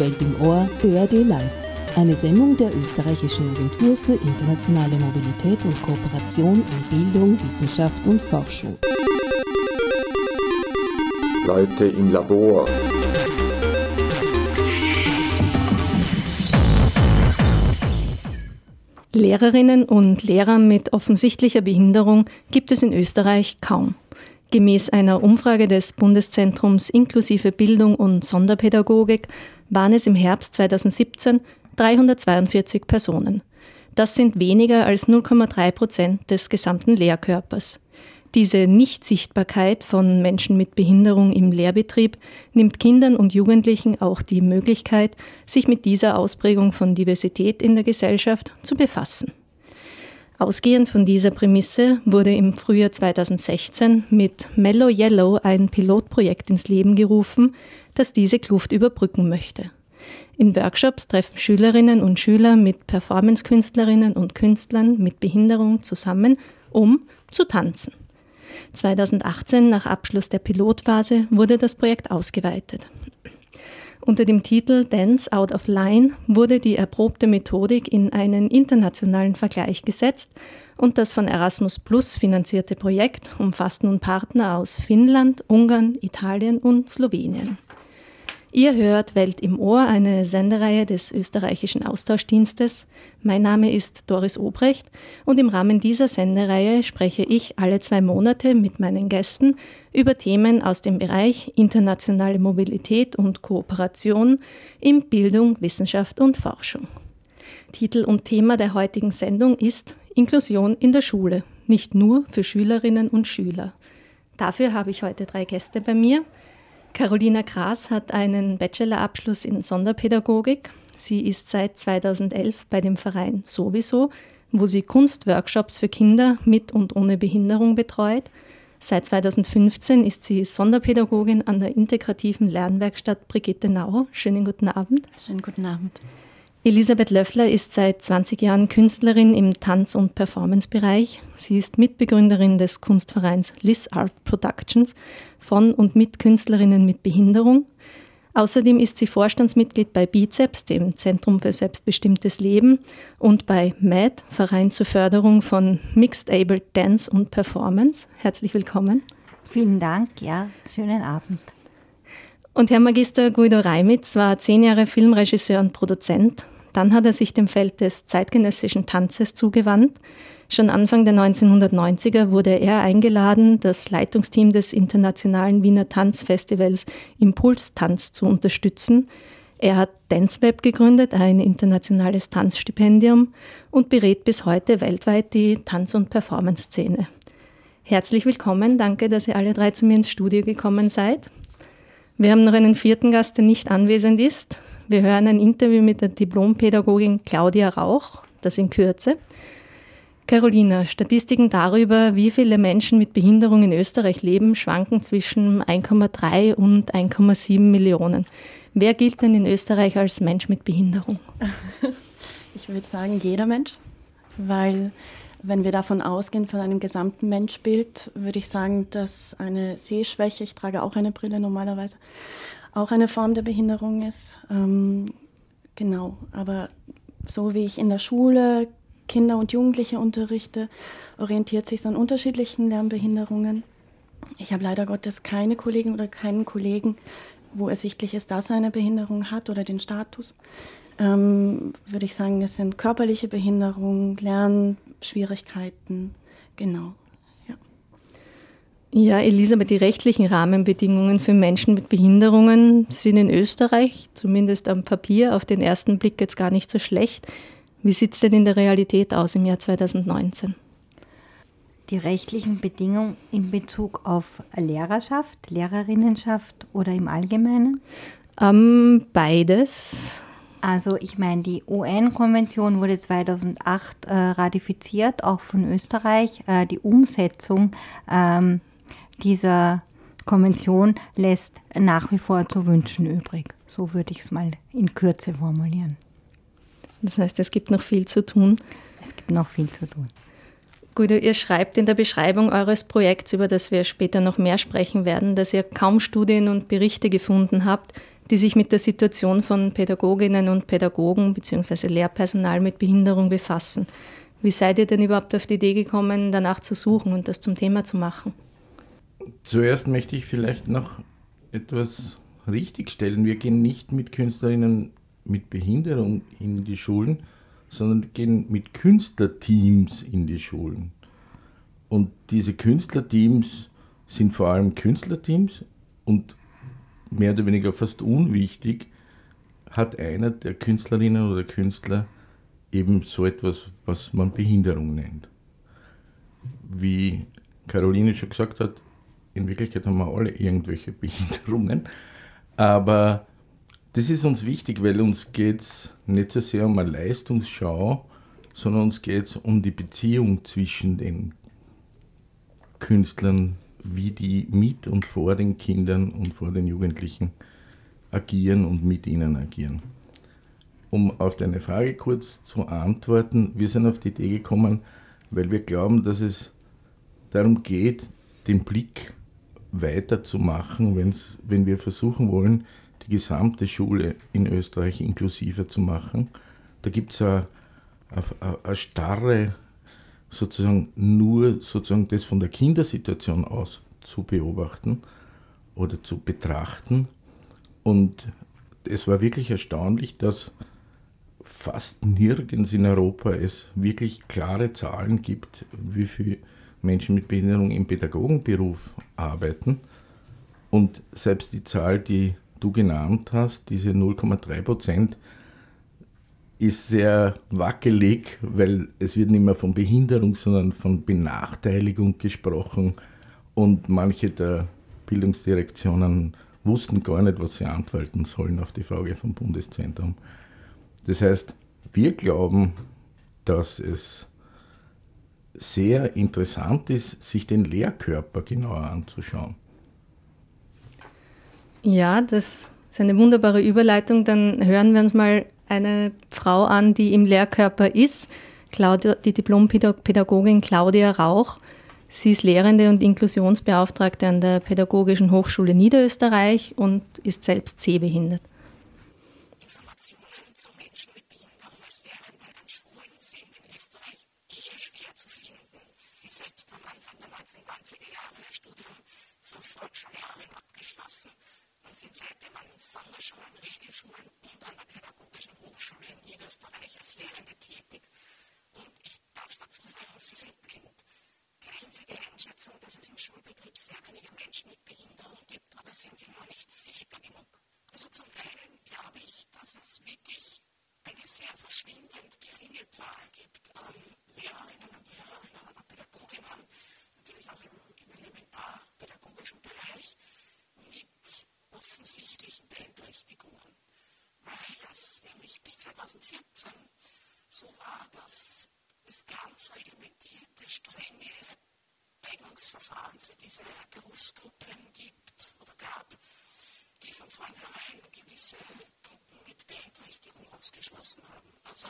Welt im Ohr, ÖRD Live. Eine Sendung der österreichischen Agentur für internationale Mobilität und Kooperation in Bildung, Wissenschaft und Forschung. Leute im Labor. Lehrerinnen und Lehrer mit offensichtlicher Behinderung gibt es in Österreich kaum. Gemäß einer Umfrage des Bundeszentrums inklusive Bildung und Sonderpädagogik waren es im Herbst 2017 342 Personen. Das sind weniger als 0,3 Prozent des gesamten Lehrkörpers. Diese Nichtsichtbarkeit von Menschen mit Behinderung im Lehrbetrieb nimmt Kindern und Jugendlichen auch die Möglichkeit, sich mit dieser Ausprägung von Diversität in der Gesellschaft zu befassen. Ausgehend von dieser Prämisse wurde im Frühjahr 2016 mit Mellow Yellow ein Pilotprojekt ins Leben gerufen, das diese Kluft überbrücken möchte. In Workshops treffen Schülerinnen und Schüler mit Performancekünstlerinnen und Künstlern mit Behinderung zusammen, um zu tanzen. 2018, nach Abschluss der Pilotphase, wurde das Projekt ausgeweitet. Unter dem Titel Dance Out of Line wurde die erprobte Methodik in einen internationalen Vergleich gesetzt und das von Erasmus Plus finanzierte Projekt umfasst nun Partner aus Finnland, Ungarn, Italien und Slowenien. Ihr hört Welt im Ohr, eine Sendereihe des österreichischen Austauschdienstes. Mein Name ist Doris Obrecht und im Rahmen dieser Sendereihe spreche ich alle zwei Monate mit meinen Gästen über Themen aus dem Bereich internationale Mobilität und Kooperation in Bildung, Wissenschaft und Forschung. Titel und Thema der heutigen Sendung ist Inklusion in der Schule, nicht nur für Schülerinnen und Schüler. Dafür habe ich heute drei Gäste bei mir. Carolina Gras hat einen Bachelorabschluss in Sonderpädagogik. Sie ist seit 2011 bei dem Verein Sowieso, wo sie Kunstworkshops für Kinder mit und ohne Behinderung betreut. Seit 2015 ist sie Sonderpädagogin an der integrativen Lernwerkstatt Brigitte Nau. Schönen guten Abend. Schönen guten Abend. Elisabeth Löffler ist seit 20 Jahren Künstlerin im Tanz- und Performancebereich. Sie ist Mitbegründerin des Kunstvereins Liz Art Productions von und mit Künstlerinnen mit Behinderung. Außerdem ist sie Vorstandsmitglied bei Bizeps, dem Zentrum für selbstbestimmtes Leben, und bei MAD, Verein zur Förderung von Mixed Able Dance und Performance. Herzlich willkommen. Vielen Dank, ja, schönen Abend. Und Herr Magister Guido Reimitz war zehn Jahre Filmregisseur und Produzent. Dann hat er sich dem Feld des zeitgenössischen Tanzes zugewandt. Schon Anfang der 1990er wurde er eingeladen, das Leitungsteam des internationalen Wiener Tanzfestivals Impuls Tanz zu unterstützen. Er hat DanceWeb gegründet, ein internationales Tanzstipendium, und berät bis heute weltweit die Tanz- und Performance-Szene. Herzlich willkommen, danke, dass ihr alle drei zu mir ins Studio gekommen seid. Wir haben noch einen vierten Gast, der nicht anwesend ist. Wir hören ein Interview mit der Diplompädagogin Claudia Rauch, das in Kürze. Carolina, Statistiken darüber, wie viele Menschen mit Behinderung in Österreich leben, schwanken zwischen 1,3 und 1,7 Millionen. Wer gilt denn in Österreich als Mensch mit Behinderung? Ich würde sagen, jeder Mensch, weil wenn wir davon ausgehen, von einem gesamten Menschbild, würde ich sagen, dass eine Sehschwäche, ich trage auch eine Brille normalerweise, auch eine Form der Behinderung ist. Ähm, genau, aber so wie ich in der Schule Kinder und Jugendliche unterrichte, orientiert sich es an unterschiedlichen Lernbehinderungen. Ich habe leider Gottes keine Kollegin oder keinen Kollegen, wo ersichtlich ist, dass er eine Behinderung hat oder den Status. Ähm, würde ich sagen, es sind körperliche Behinderungen, Lernschwierigkeiten, genau. Ja, Elisabeth, die rechtlichen Rahmenbedingungen für Menschen mit Behinderungen sind in Österreich, zumindest am Papier, auf den ersten Blick jetzt gar nicht so schlecht. Wie sieht es denn in der Realität aus im Jahr 2019? Die rechtlichen Bedingungen in Bezug auf Lehrerschaft, Lehrerinnenschaft oder im Allgemeinen? Ähm, beides. Also ich meine, die UN-Konvention wurde 2008 äh, ratifiziert, auch von Österreich. Äh, die Umsetzung ähm, dieser Konvention lässt nach wie vor zu wünschen übrig. So würde ich es mal in Kürze formulieren. Das heißt, es gibt noch viel zu tun. Es gibt noch viel zu tun. Gut, ihr schreibt in der Beschreibung eures Projekts, über das wir später noch mehr sprechen werden, dass ihr kaum Studien und Berichte gefunden habt, die sich mit der Situation von Pädagoginnen und Pädagogen bzw. Lehrpersonal mit Behinderung befassen. Wie seid ihr denn überhaupt auf die Idee gekommen, danach zu suchen und das zum Thema zu machen? Zuerst möchte ich vielleicht noch etwas richtigstellen. Wir gehen nicht mit Künstlerinnen mit Behinderung in die Schulen, sondern gehen mit Künstlerteams in die Schulen. Und diese Künstlerteams sind vor allem Künstlerteams und mehr oder weniger fast unwichtig hat einer der Künstlerinnen oder Künstler eben so etwas, was man Behinderung nennt. Wie Caroline schon gesagt hat, in Wirklichkeit haben wir alle irgendwelche Behinderungen, aber das ist uns wichtig, weil uns geht es nicht so sehr um eine Leistungsschau, sondern uns geht es um die Beziehung zwischen den Künstlern, wie die mit und vor den Kindern und vor den Jugendlichen agieren und mit ihnen agieren. Um auf deine Frage kurz zu antworten, wir sind auf die Idee gekommen, weil wir glauben, dass es darum geht, den Blick weiterzumachen, wenn's, wenn wir versuchen wollen, die gesamte Schule in Österreich inklusiver zu machen. Da gibt es eine, eine, starre, sozusagen nur sozusagen das von der Kindersituation aus zu beobachten oder zu betrachten. Und es war wirklich erstaunlich, dass fast nirgends in Europa es wirklich klare Zahlen gibt, wie viele Menschen mit Behinderung im Pädagogenberuf arbeiten. Und selbst die Zahl, die du genannt hast, diese 0,3 Prozent, ist sehr wackelig, weil es wird nicht mehr von Behinderung, sondern von Benachteiligung gesprochen. Und manche der Bildungsdirektionen wussten gar nicht, was sie antworten sollen auf die Frage vom Bundeszentrum. Das heißt, wir glauben, dass es sehr interessant ist, sich den Lehrkörper genauer anzuschauen. Ja, das ist eine wunderbare Überleitung. Dann hören wir uns mal eine Frau an, die im Lehrkörper ist, Claudia, die Diplompädagogin Claudia Rauch. Sie ist Lehrende und Inklusionsbeauftragte an der Pädagogischen Hochschule Niederösterreich und ist selbst sehbehindert. Sind seitdem an Sonderschulen, Regelschulen und an der Pädagogischen Hochschule in Niederösterreich als Lehrende tätig. Und ich darf dazu sagen, sie sind blind. Die Einschätzung, dass es im Schulbetrieb sehr wenige Menschen mit Behinderung gibt oder sind Sie nur nicht sichtbar genug? Also zum einen glaube ich, dass es wirklich eine sehr verschwindend geringe Zahl gibt an Lehrerinnen und Lehrerinnen oder Pädagoginnen, natürlich auch im, im elementarpädagogischen Bereich, offensichtlichen Beeinträchtigungen, weil es nämlich bis 2014 so war, dass es ganz reglementierte, strenge Eignungsverfahren für diese Berufsgruppen gibt oder gab, die von vornherein gewisse Gruppen mit Beeinträchtigung ausgeschlossen haben. Also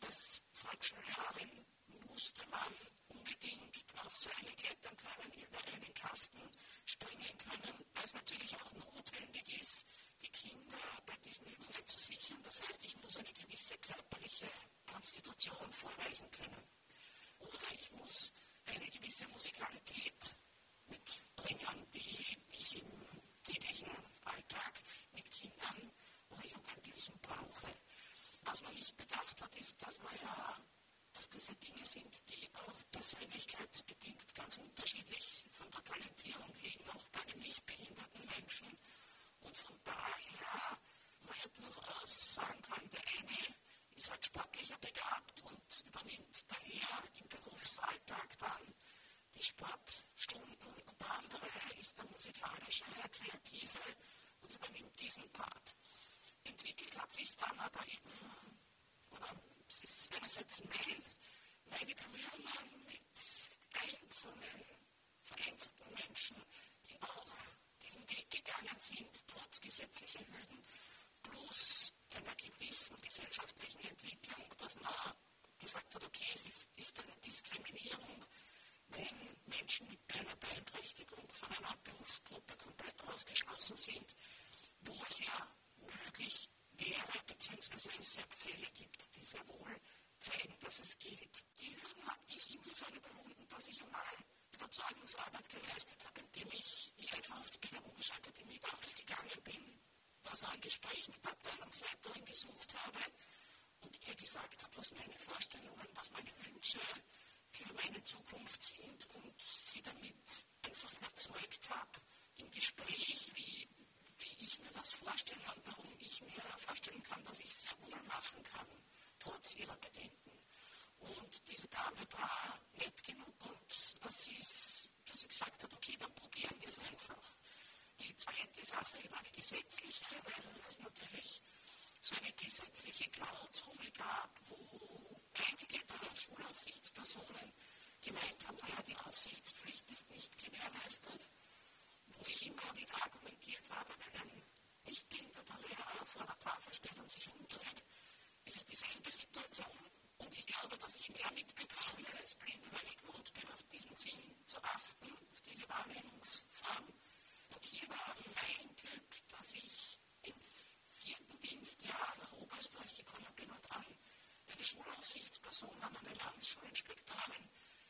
als Volksschullehrerin musste man unbedingt auf Seile klettern können, über einen Kasten springen können, es natürlich auch notwendig ist, die Kinder bei diesen Übungen zu sichern. Das heißt, ich muss eine gewisse körperliche Konstitution vorweisen können. Oder ich muss eine gewisse Musikalität mitbringen, die ich im täglichen Alltag mit Kindern oder Jugendlichen brauche. Was man nicht bedacht hat, ist, dass man ja dass das ja Dinge sind, die auch persönlichkeitsbedingt ganz unterschiedlich von der Talentierung liegen, auch bei einem nicht behinderten Menschen. Und von daher man ja durchaus sagen kann, der eine ist halt sportlicher begabt und übernimmt daher im Berufsalltag dann die Sportstunden und der andere ist der musikalische, der kreative und übernimmt diesen Part. Entwickelt hat sich dann aber eben, oder es ist einerseits mein, meine Bemühungen mit einzelnen vereinzelten Menschen, die auch diesen Weg gegangen sind, trotz gesetzlicher Hürden, plus einer gewissen gesellschaftlichen Entwicklung, dass man gesagt hat, okay, es ist, ist eine Diskriminierung, wenn Menschen mit einer Beeinträchtigung von einer Berufsgruppe komplett ausgeschlossen sind, wo es ja möglich wäre, beziehungsweise es sehr Fälle gibt, die sehr wohl zeigen, dass es geht. Die Hürden habe ich insofern überwunden, dass ich einmal Überzeugungsarbeit geleistet habe, indem ich, ich einfach auf die Pädagogische Akademie damals gegangen bin, also ein Gespräch mit der Abteilungsleiterin gesucht habe und ihr gesagt habe, was meine Vorstellungen, was meine Wünsche für meine Zukunft sind und sie damit einfach überzeugt habe im Gespräch, wie, wie ich mir das vorstelle und warum ich mir vorstellen kann, dass ich es sehr wohl machen kann, trotz ihrer Bedenken. Und diese Dame war nett genug und dass sie, dass sie gesagt hat, okay, dann probieren wir es einfach. Die zweite Sache war die gesetzliche, weil es natürlich so eine gesetzliche Grauzone gab, wo einige der Schulaufsichtspersonen gemeint haben, naja, die Aufsichtspflicht ist nicht gewährleistet. Wo ich immer wieder argumentiert habe, wenn ein nicht behinderter Lehrer vor der Tafel steht und sich umdreht, ist es dieselbe Situation. Und ich glaube, dass ich mehr mitbekomme als blind, weil ich gewohnt bin, auf diesen Sinn zu achten, auf diese Wahrnehmungsform. Und hier war mein Glück, dass ich im vierten Dienstjahr nach Oberösterreich gekommen bin und an eine Schulaufsichtsperson, an eine Landesschulinspektorin,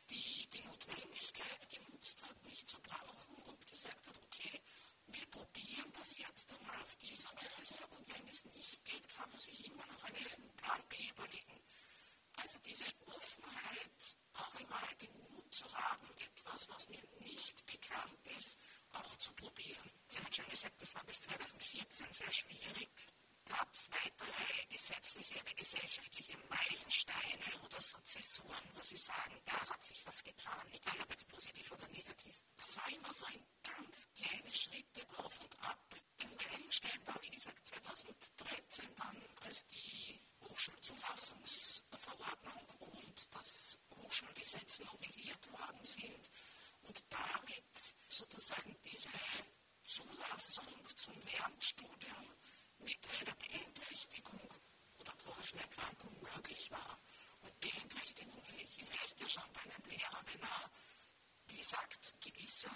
die die Notwendigkeit genutzt hat, mich zu brauchen und gesagt hat, okay, wir probieren das jetzt einmal auf diese Weise und wenn es nicht geht, kann man sich immer noch einen Plan B überlegen. Also diese Offenheit, auch einmal den Mut zu haben, etwas, was mir nicht bekannt ist, auch zu probieren. Sie hat schon gesagt, das war bis 2014 sehr schwierig. Gab es weitere gesetzliche oder gesellschaftliche Meilensteine oder so wo Sie sagen, da hat sich was getan, egal ob jetzt positiv oder negativ? Das war immer so ein ganz kleine Schritte auf und ab. Ein Meilenstein war, wie gesagt, 2013 dann, als die Hochschulzulassungsverordnung und das Hochschulgesetz novelliert worden sind und damit sozusagen diese Zulassung zum Lernstudium mit einer Beeinträchtigung oder chronischen Erkrankung möglich war. Und Beeinträchtigung, ich weiß ja schon bei einem Lehrer, wenn er, wie gesagt, gewisse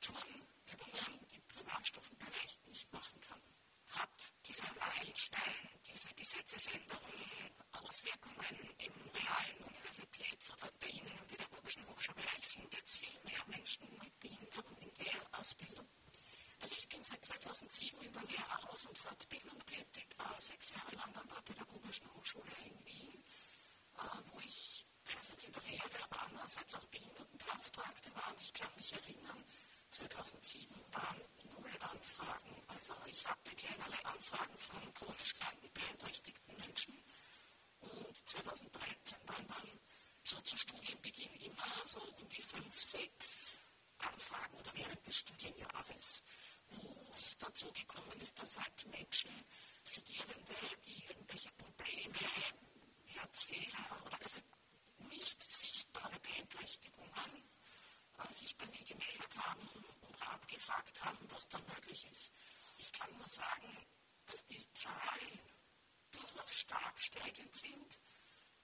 Turnübungen im Primarstufenbereich nicht machen kann. Hat dieser Meilenstein, diese Gesetzesänderung Auswirkungen im realen Universitäts- oder bei Ihnen im pädagogischen Hochschulbereich sind jetzt viel mehr Menschen mit Behinderung in der Ausbildung? Also ich bin seit 2007 in der Lehreraus- und Fortbildung tätig, war sechs Jahre lang an der Pädagogischen Hochschule in Wien, äh, wo ich einerseits in der Lehre, aber andererseits auch Behindertenbeauftragte war. Und ich kann mich erinnern, 2007 waren null Anfragen. Also ich hatte keinerlei Anfragen von chronisch kranken, beeinträchtigten Menschen. Und 2013 waren dann so zu Studienbeginn immer so um die fünf, sechs Anfragen oder während des Studienjahres wo es dazu gekommen ist, dass halt Menschen, Studierende, die irgendwelche Probleme, Herzfehler oder also nicht sichtbare Beeinträchtigungen äh, sich bei mir gemeldet haben und Rat gefragt haben, was da möglich ist. Ich kann nur sagen, dass die Zahlen durchaus stark steigend sind.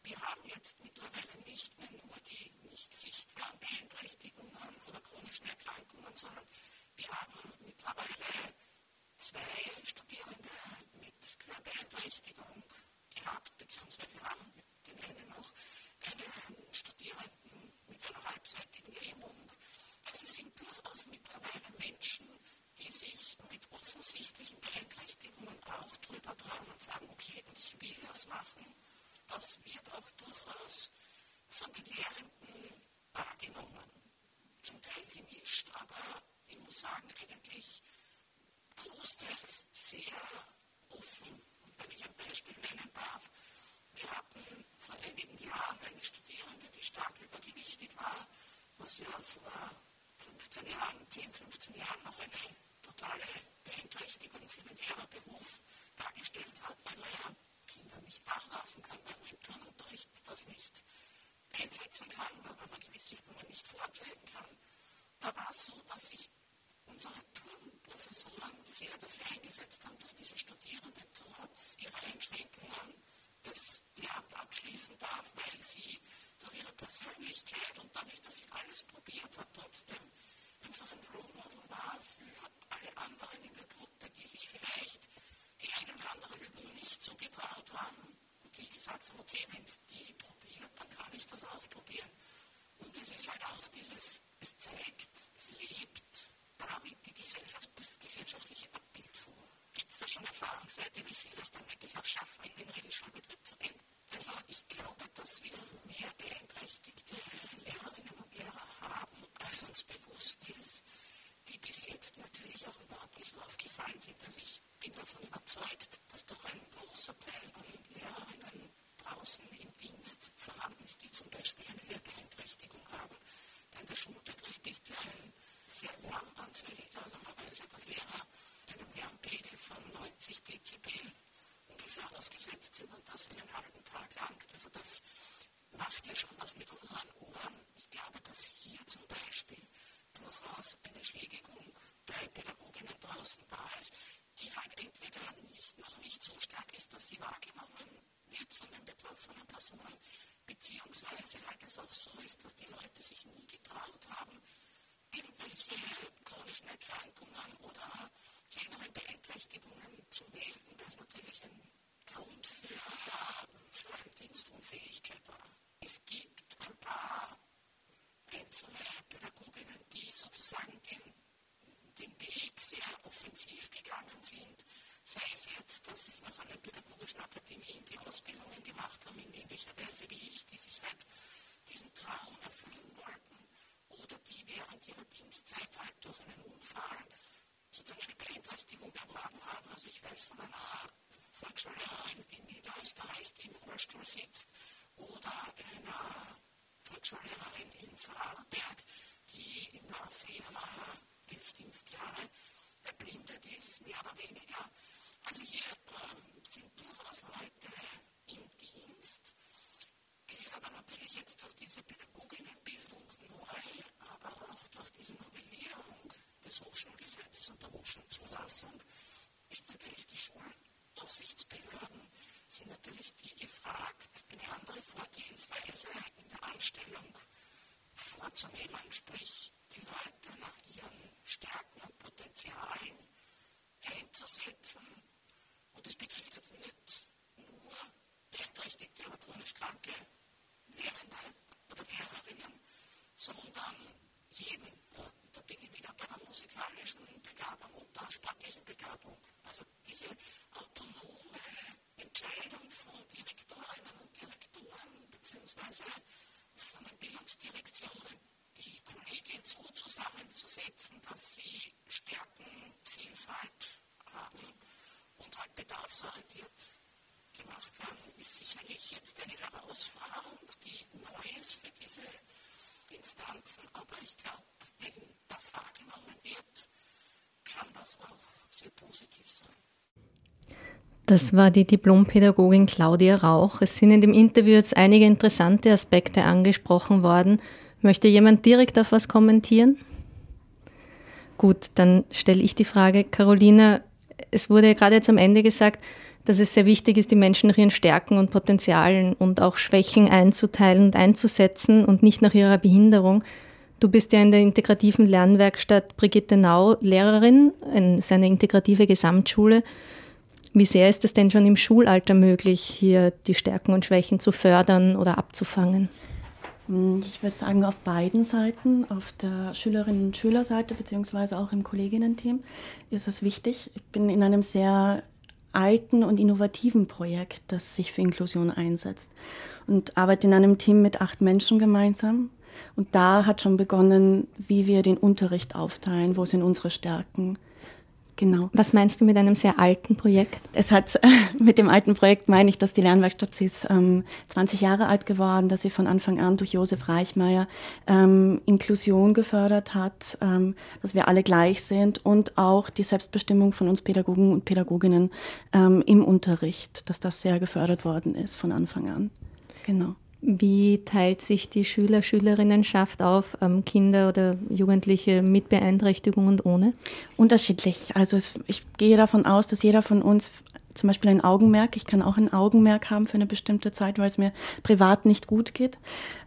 Wir haben jetzt mittlerweile nicht mehr nur die nicht sichtbaren Beeinträchtigungen oder chronischen Erkrankungen, sondern wir haben mittlerweile zwei Studierende mit Querbeeinträchtigung gehabt, beziehungsweise haben mit den einen noch einen Studierenden mit einer halbseitigen Lähmung. Also es sind durchaus mittlerweile Menschen, die sich mit offensichtlichen Beeinträchtigungen auch drüber trauen und sagen, okay, ich will das machen. Das wird auch durchaus von den Lehrenden wahrgenommen. Zum Teil gemischt, aber ich muss sagen, eigentlich großteils sehr offen. Und wenn ich ein Beispiel nennen darf, wir hatten vor einigen Jahren eine Studierende, die stark übergewichtig war, was ja vor 15 Jahren, 10, 15 Jahren noch eine totale Beeinträchtigung für den Lehrerberuf dargestellt hat, weil man ja Kinder nicht nachlaufen kann, weil man im Turnunterricht das nicht einsetzen kann, weil man gewisse Übungen nicht vorzeigen kann. Da war es so, dass sich unsere Professoren sehr dafür eingesetzt haben, dass diese Studierende trotz ihrer Einschränkungen das Lehramt abschließen darf, weil sie durch ihre Persönlichkeit und dadurch, dass sie alles probiert hat, trotzdem einfach ein Role Model war für alle anderen in der Gruppe, die sich vielleicht die einen gesagt habe, okay, wenn es die probiert, dann kann ich das auch probieren. Und es ist halt auch dieses, es zeigt, es lebt damit die Gesellschaft, das gesellschaftliche Abbild vor. Gibt es da schon Erfahrungswerte, wie viele es dann wirklich auch schaffen, in den Regelschulbetrieb zu gehen? Also ich glaube, dass wir mehr beeinträchtigte Lehrerinnen und Lehrer haben, als uns bewusst ist die bis jetzt natürlich auch überhaupt nicht aufgefallen sind. Also ich bin davon überzeugt, dass doch ein großer Teil an Lehrerinnen draußen im Dienst vorhanden ist, die zum Beispiel eine Hörbeeinträchtigung haben. Denn der Schulbetrieb ist ja ein sehr lärmanfälliger, also man weiß ja, dass Lehrer einem Lärmpegel von 90 Dezibel ungefähr ausgesetzt sind und das einen halben Tag lang. Also das macht ja schon was mit unseren Ohren. Ich glaube, dass hier zum Beispiel durchaus eine Schädigung bei Pädagoginnen draußen da ist, die halt entweder nicht, noch nicht so stark ist, dass sie wahrgenommen wird von den betroffenen Personen, beziehungsweise halt es auch so ist, dass die Leute sich nie getraut haben, irgendwelche chronischen Erkrankungen oder kleinere Beeinträchtigungen zu melden, es natürlich ein Grund für, für eine Dienstunfähigkeit war. Es gibt ein paar einzelne Pädagoginnen, die sozusagen den, den Weg sehr offensiv gegangen sind, sei es jetzt, dass sie nach einer pädagogischen Akademie die Ausbildungen gemacht haben, in ähnlicher Weise wie ich, die sich halt diesen Traum erfüllen wollten, oder die während ihrer Dienstzeit halt durch einen Unfall sozusagen eine Beeinträchtigung erworben haben. Also ich weiß von einer Volksschullehrerin in Niederösterreich, die im Rollstuhl sitzt, oder einer Volksschullehrerin in Vorarlberg, die im Laufe ihrer Dienstjahre erblindet ist, mehr oder weniger. Also hier ähm, sind durchaus Leute im Dienst. Es ist aber natürlich jetzt durch diese Pädagoginnenbildung neu, aber auch durch diese Novellierung des Hochschulgesetzes und der Hochschulzulassung ist natürlich die Schulaufsichtsbehörden sind natürlich die gefragt, eine andere Vorgehensweise in der Anstellung vorzunehmen, sprich die Leute nach ihren Stärken und Potenzialen einzusetzen. Und das betrifft jetzt nicht nur beeinträchtigte oder chronisch kranke Lehrende oder Lehrerinnen, sondern jeden. Da bin ich wieder bei der musikalischen Begabung und der sprachlichen Begabung. Also diese autonome Entscheidung von Direktorinnen und Direktoren beziehungsweise von den Bildungsdirektionen, die Kollegien so zusammenzusetzen, dass sie Stärkenvielfalt haben und halt bedarfsorientiert gemacht werden, ist sicherlich jetzt eine Herausforderung, die neu ist für diese Instanzen. Aber ich glaube, wenn das wahrgenommen wird, kann das auch sehr positiv sein. Das war die Diplompädagogin Claudia Rauch. Es sind in dem Interview jetzt einige interessante Aspekte angesprochen worden. Möchte jemand direkt auf was kommentieren? Gut, dann stelle ich die Frage, Carolina, es wurde ja gerade jetzt am Ende gesagt, dass es sehr wichtig ist, die Menschen nach ihren Stärken und Potenzialen und auch Schwächen einzuteilen und einzusetzen und nicht nach ihrer Behinderung. Du bist ja in der integrativen Lernwerkstatt Brigitte Nau Lehrerin in seiner integrative Gesamtschule. Wie sehr ist es denn schon im Schulalter möglich, hier die Stärken und Schwächen zu fördern oder abzufangen? Hm, ich würde sagen, auf beiden Seiten, auf der Schülerinnen- und Schülerseite beziehungsweise auch im Kolleginnen-Team ist es wichtig. Ich bin in einem sehr alten und innovativen Projekt, das sich für Inklusion einsetzt. Und arbeite in einem Team mit acht Menschen gemeinsam. Und da hat schon begonnen, wie wir den Unterricht aufteilen, wo sind unsere Stärken, Genau. Was meinst du mit einem sehr alten Projekt? Es hat mit dem alten Projekt meine ich, dass die Lernwerkstatt sie ist ähm, 20 Jahre alt geworden, dass sie von Anfang an durch Josef Reichmeier ähm, Inklusion gefördert hat, ähm, dass wir alle gleich sind und auch die Selbstbestimmung von uns Pädagogen und Pädagoginnen ähm, im Unterricht, dass das sehr gefördert worden ist von Anfang an. Genau. Wie teilt sich die Schüler-Schülerinnenschaft auf, ähm, Kinder oder Jugendliche mit Beeinträchtigung und ohne? Unterschiedlich. Also es, ich gehe davon aus, dass jeder von uns zum Beispiel ein Augenmerk, ich kann auch ein Augenmerk haben für eine bestimmte Zeit, weil es mir privat nicht gut geht.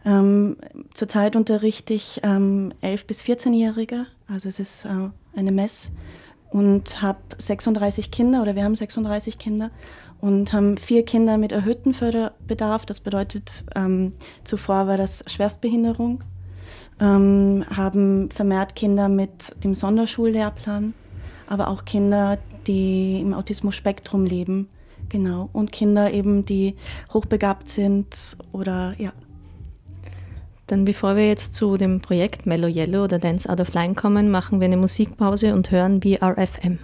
Ähm, zurzeit unterrichte ich ähm, 11- bis 14-Jährige, also es ist äh, eine Mess und habe 36 Kinder oder wir haben 36 Kinder und haben vier Kinder mit erhöhtem Förderbedarf. Das bedeutet, ähm, zuvor war das Schwerstbehinderung. Ähm, haben vermehrt Kinder mit dem Sonderschullehrplan, aber auch Kinder, die im Autismus-Spektrum leben. Genau. Und Kinder eben, die hochbegabt sind oder ja. Dann bevor wir jetzt zu dem Projekt Mellow Yellow oder Dance Out of Line kommen, machen wir eine Musikpause und hören BRFM.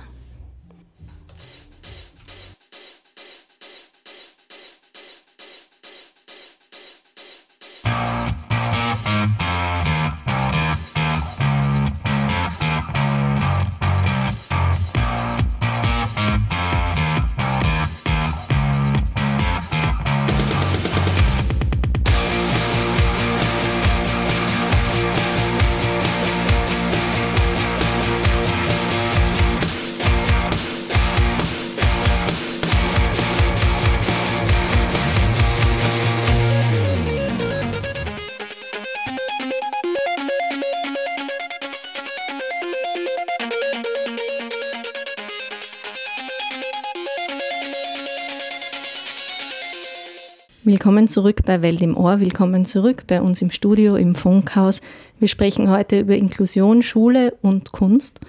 Willkommen zurück bei Welt im Ohr, willkommen zurück bei uns im Studio im Funkhaus. Wir sprechen heute über Inklusion, Schule und Kunst.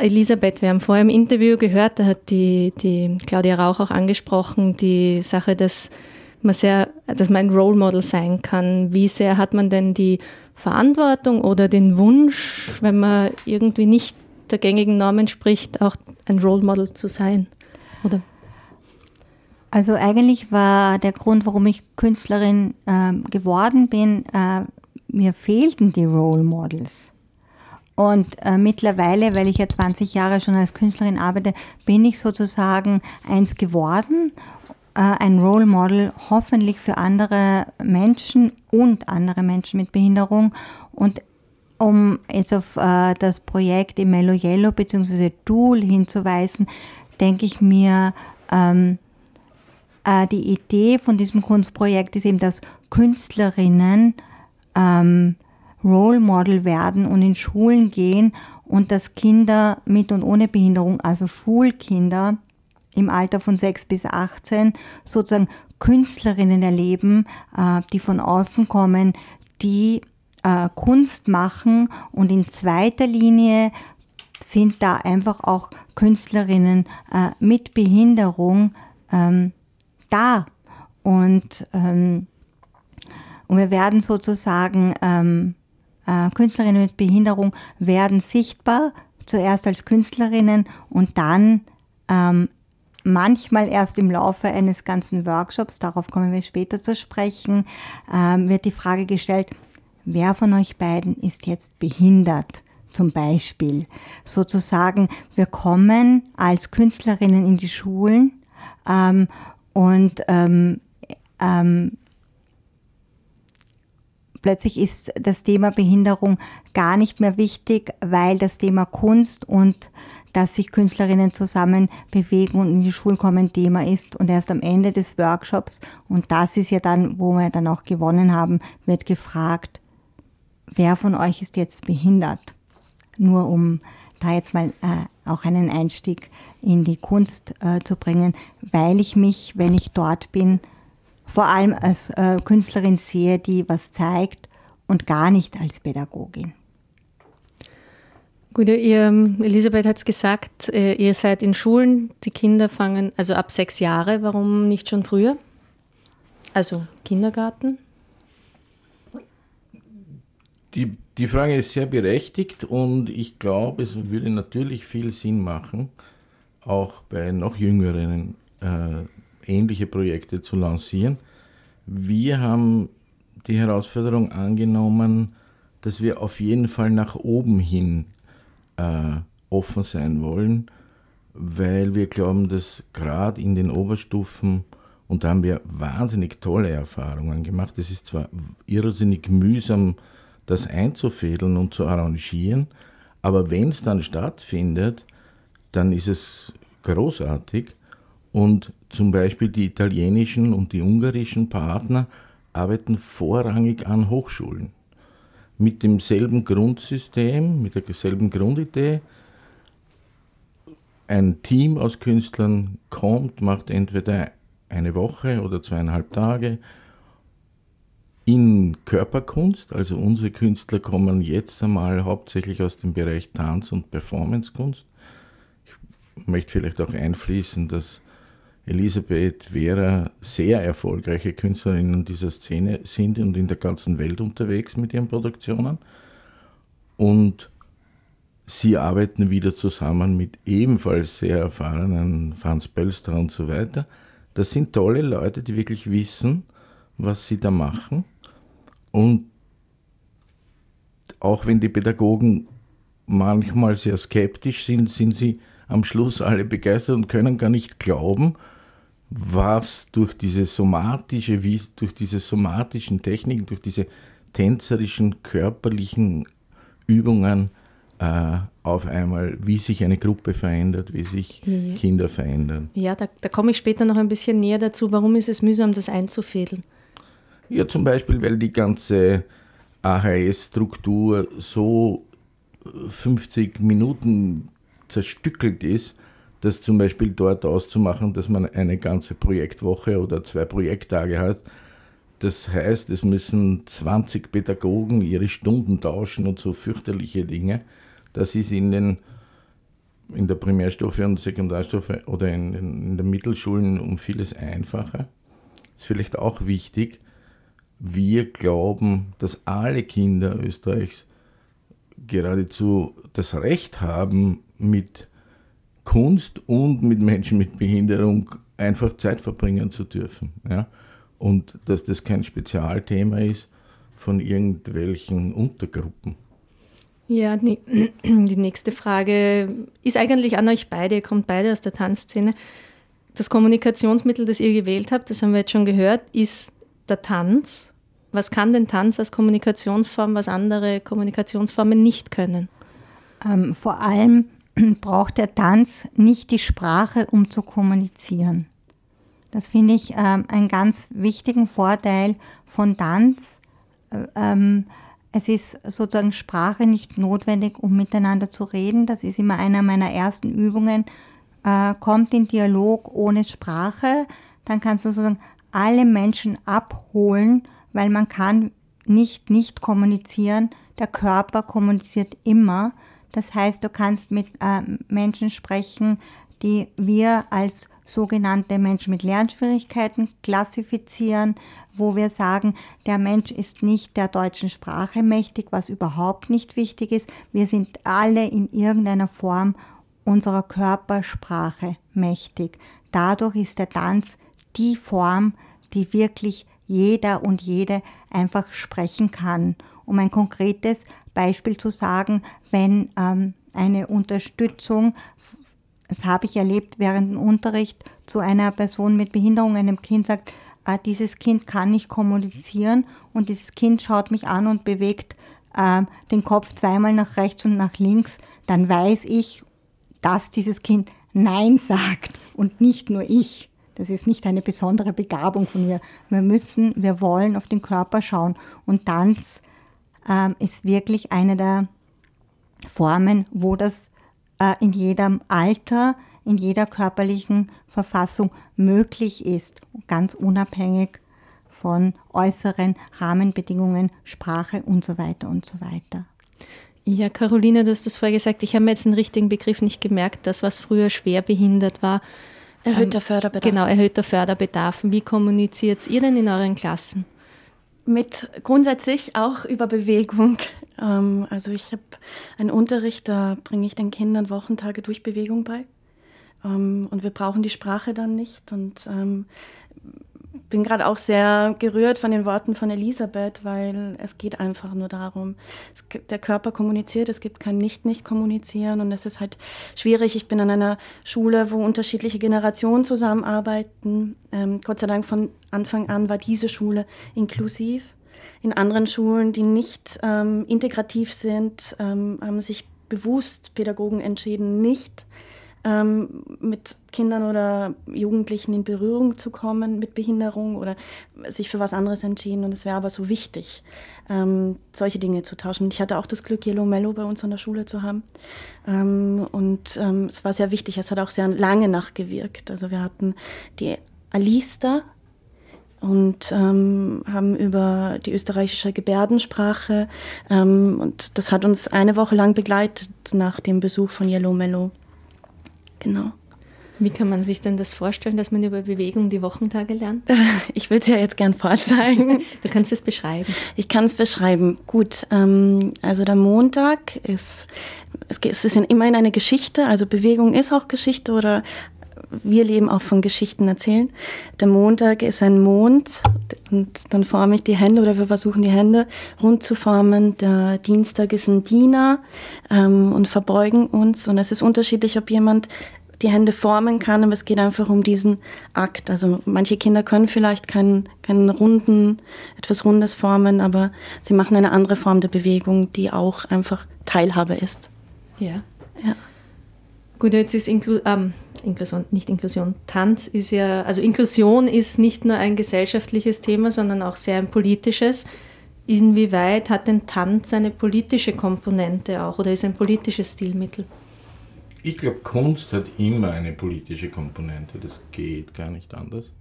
Elisabeth, wir haben vorher im Interview gehört, da hat die, die Claudia Rauch auch angesprochen, die Sache, dass man sehr, dass man ein Role Model sein kann. Wie sehr hat man denn die Verantwortung oder den Wunsch, wenn man irgendwie nicht der gängigen Normen spricht, auch ein Role Model zu sein? Oder? Also eigentlich war der Grund, warum ich Künstlerin äh, geworden bin, äh, mir fehlten die Role Models. Und äh, mittlerweile, weil ich ja 20 Jahre schon als Künstlerin arbeite, bin ich sozusagen eins geworden, äh, ein Role Model hoffentlich für andere Menschen und andere Menschen mit Behinderung. Und um jetzt auf äh, das Projekt im Mellow Yellow bzw. Duel hinzuweisen, denke ich mir, ähm, äh, die Idee von diesem Kunstprojekt ist eben, dass Künstlerinnen ähm, Role Model werden und in Schulen gehen und dass Kinder mit und ohne Behinderung, also Schulkinder im Alter von 6 bis 18, sozusagen Künstlerinnen erleben, äh, die von außen kommen, die äh, Kunst machen und in zweiter Linie sind da einfach auch Künstlerinnen äh, mit Behinderung, ähm, da. Und, ähm, und wir werden sozusagen, ähm, äh, Künstlerinnen mit Behinderung werden sichtbar, zuerst als Künstlerinnen und dann ähm, manchmal erst im Laufe eines ganzen Workshops, darauf kommen wir später zu sprechen, ähm, wird die Frage gestellt, wer von euch beiden ist jetzt behindert? Zum Beispiel sozusagen, wir kommen als Künstlerinnen in die Schulen ähm, und ähm, ähm, plötzlich ist das Thema Behinderung gar nicht mehr wichtig, weil das Thema Kunst und dass sich Künstlerinnen zusammen bewegen und in die Schulen kommen Thema ist. Und erst am Ende des Workshops, und das ist ja dann, wo wir dann auch gewonnen haben, wird gefragt, wer von euch ist jetzt behindert? Nur um da jetzt mal äh, auch einen Einstieg in die Kunst äh, zu bringen, weil ich mich, wenn ich dort bin, vor allem als äh, Künstlerin sehe, die was zeigt und gar nicht als Pädagogin. Gut, ihr, Elisabeth hat es gesagt, äh, ihr seid in Schulen, die Kinder fangen also ab sechs Jahre, warum nicht schon früher? Also Kindergarten? Die, die Frage ist sehr berechtigt und ich glaube, es würde natürlich viel Sinn machen, auch bei noch jüngeren äh, ähnliche Projekte zu lancieren. Wir haben die Herausforderung angenommen, dass wir auf jeden Fall nach oben hin äh, offen sein wollen, weil wir glauben, dass gerade in den Oberstufen, und da haben wir wahnsinnig tolle Erfahrungen gemacht, es ist zwar irrsinnig mühsam, das einzufädeln und zu arrangieren, aber wenn es dann stattfindet, dann ist es großartig. Und zum Beispiel die italienischen und die ungarischen Partner arbeiten vorrangig an Hochschulen. Mit demselben Grundsystem, mit derselben Grundidee. ein Team aus Künstlern kommt, macht entweder eine Woche oder zweieinhalb Tage in Körperkunst. Also unsere Künstler kommen jetzt einmal hauptsächlich aus dem Bereich Tanz- und Performancekunst. Möchte vielleicht auch einfließen, dass Elisabeth, Vera sehr erfolgreiche Künstlerinnen dieser Szene sind und in der ganzen Welt unterwegs mit ihren Produktionen. Und sie arbeiten wieder zusammen mit ebenfalls sehr erfahrenen Franz Bölster und so weiter. Das sind tolle Leute, die wirklich wissen, was sie da machen. Und auch wenn die Pädagogen manchmal sehr skeptisch sind, sind sie am Schluss alle begeistert und können gar nicht glauben, was durch diese somatische, wie durch diese somatischen Techniken, durch diese tänzerischen, körperlichen Übungen äh, auf einmal, wie sich eine Gruppe verändert, wie sich ja. Kinder verändern. Ja, da, da komme ich später noch ein bisschen näher dazu. Warum ist es mühsam, das einzufädeln? Ja, zum Beispiel, weil die ganze AHS-Struktur so 50 Minuten zerstückelt ist, dass zum Beispiel dort auszumachen, dass man eine ganze Projektwoche oder zwei Projekttage hat. Das heißt, es müssen 20 Pädagogen ihre Stunden tauschen und so fürchterliche Dinge. Das ist in, den, in der Primärstufe und Sekundarstufe oder in, in, in den Mittelschulen um vieles einfacher. Ist vielleicht auch wichtig. Wir glauben, dass alle Kinder Österreichs geradezu das Recht haben, mit Kunst und mit Menschen mit Behinderung einfach Zeit verbringen zu dürfen. Ja? Und dass das kein Spezialthema ist von irgendwelchen Untergruppen. Ja, die, die nächste Frage ist eigentlich an euch beide, ihr kommt beide aus der Tanzszene. Das Kommunikationsmittel, das ihr gewählt habt, das haben wir jetzt schon gehört, ist der Tanz. Was kann denn Tanz als Kommunikationsform, was andere Kommunikationsformen nicht können? Ähm, vor allem braucht der Tanz nicht die Sprache, um zu kommunizieren. Das finde ich ähm, einen ganz wichtigen Vorteil von Tanz. Äh, ähm, es ist sozusagen Sprache nicht notwendig, um miteinander zu reden. Das ist immer einer meiner ersten Übungen. Äh, kommt in Dialog ohne Sprache, dann kannst du sozusagen alle Menschen abholen, weil man kann nicht nicht kommunizieren. Der Körper kommuniziert immer. Das heißt, du kannst mit äh, Menschen sprechen, die wir als sogenannte Menschen mit Lernschwierigkeiten klassifizieren, wo wir sagen, der Mensch ist nicht der deutschen Sprache mächtig, was überhaupt nicht wichtig ist. Wir sind alle in irgendeiner Form unserer Körpersprache mächtig. Dadurch ist der Tanz die Form, die wirklich jeder und jede einfach sprechen kann. Um ein konkretes Beispiel zu sagen, wenn ähm, eine Unterstützung, das habe ich erlebt während dem Unterricht, zu einer Person mit Behinderung, einem Kind sagt, äh, dieses Kind kann nicht kommunizieren und dieses Kind schaut mich an und bewegt äh, den Kopf zweimal nach rechts und nach links, dann weiß ich, dass dieses Kind Nein sagt und nicht nur ich. Das ist nicht eine besondere Begabung von mir. Wir müssen, wir wollen auf den Körper schauen. Und Tanz ähm, ist wirklich eine der Formen, wo das äh, in jedem Alter, in jeder körperlichen Verfassung möglich ist, ganz unabhängig von äußeren Rahmenbedingungen, Sprache und so weiter und so weiter. Ja, Carolina, du hast das vorher gesagt, ich habe mir jetzt den richtigen Begriff nicht gemerkt, das, was früher schwer behindert war. Erhöhter ähm, Förderbedarf. Genau, erhöhter Förderbedarf. Wie kommuniziert ihr denn in euren Klassen? Mit grundsätzlich auch über Bewegung. Ähm, also ich habe einen Unterricht, da bringe ich den Kindern Wochentage durch Bewegung bei. Ähm, und wir brauchen die Sprache dann nicht. Und ähm, bin gerade auch sehr gerührt von den Worten von Elisabeth, weil es geht einfach nur darum, es, der Körper kommuniziert, es gibt kein Nicht-Nicht-Kommunizieren und es ist halt schwierig. Ich bin an einer Schule, wo unterschiedliche Generationen zusammenarbeiten. Ähm, Gott sei Dank von Anfang an war diese Schule inklusiv. In anderen Schulen, die nicht ähm, integrativ sind, ähm, haben sich bewusst Pädagogen entschieden, nicht ähm, mit Kindern oder Jugendlichen in Berührung zu kommen mit Behinderung oder sich für was anderes entschieden. Und es wäre aber so wichtig, ähm, solche Dinge zu tauschen. Ich hatte auch das Glück, Yellow Mellow bei uns an der Schule zu haben. Ähm, und ähm, es war sehr wichtig. Es hat auch sehr lange nachgewirkt. Also wir hatten die Alista, und ähm, haben über die österreichische Gebärdensprache ähm, und das hat uns eine Woche lang begleitet nach dem Besuch von Yellow Mellow. Genau. Wie kann man sich denn das vorstellen, dass man über Bewegung die Wochentage lernt? Ich würde es ja jetzt gern vorzeigen. Du kannst es beschreiben. Ich kann es beschreiben. Gut, ähm, also der Montag ist, es ist immerhin eine Geschichte, also Bewegung ist auch Geschichte oder wir leben auch von Geschichten erzählen. Der Montag ist ein Mond und dann forme ich die Hände oder wir versuchen die Hände rund zu formen. Der Dienstag ist ein Diener ähm, und verbeugen uns und es ist unterschiedlich, ob jemand die Hände formen kann, aber es geht einfach um diesen Akt. Also manche Kinder können vielleicht keinen, keinen runden, etwas Rundes formen, aber sie machen eine andere Form der Bewegung, die auch einfach Teilhabe ist. Ja. ja. Gut, jetzt ist Inklu ähm, Inklusion, nicht Inklusion, Tanz ist ja, also Inklusion ist nicht nur ein gesellschaftliches Thema, sondern auch sehr ein politisches. Inwieweit hat denn Tanz eine politische Komponente auch oder ist ein politisches Stilmittel? Ich glaube, Kunst hat immer eine politische Komponente, das geht gar nicht anders.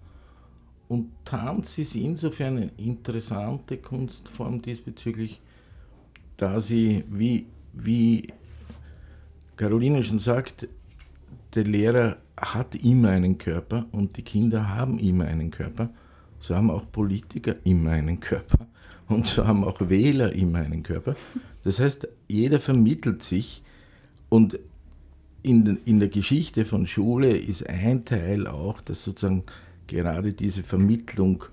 Und Tanz ist insofern eine interessante Kunstform diesbezüglich, da sie, wie, wie Caroline schon sagt, der Lehrer hat immer einen Körper und die Kinder haben immer einen Körper. So haben auch Politiker immer einen Körper und so haben auch Wähler immer einen Körper. Das heißt, jeder vermittelt sich und in, in der Geschichte von Schule ist ein Teil auch, dass sozusagen gerade diese Vermittlung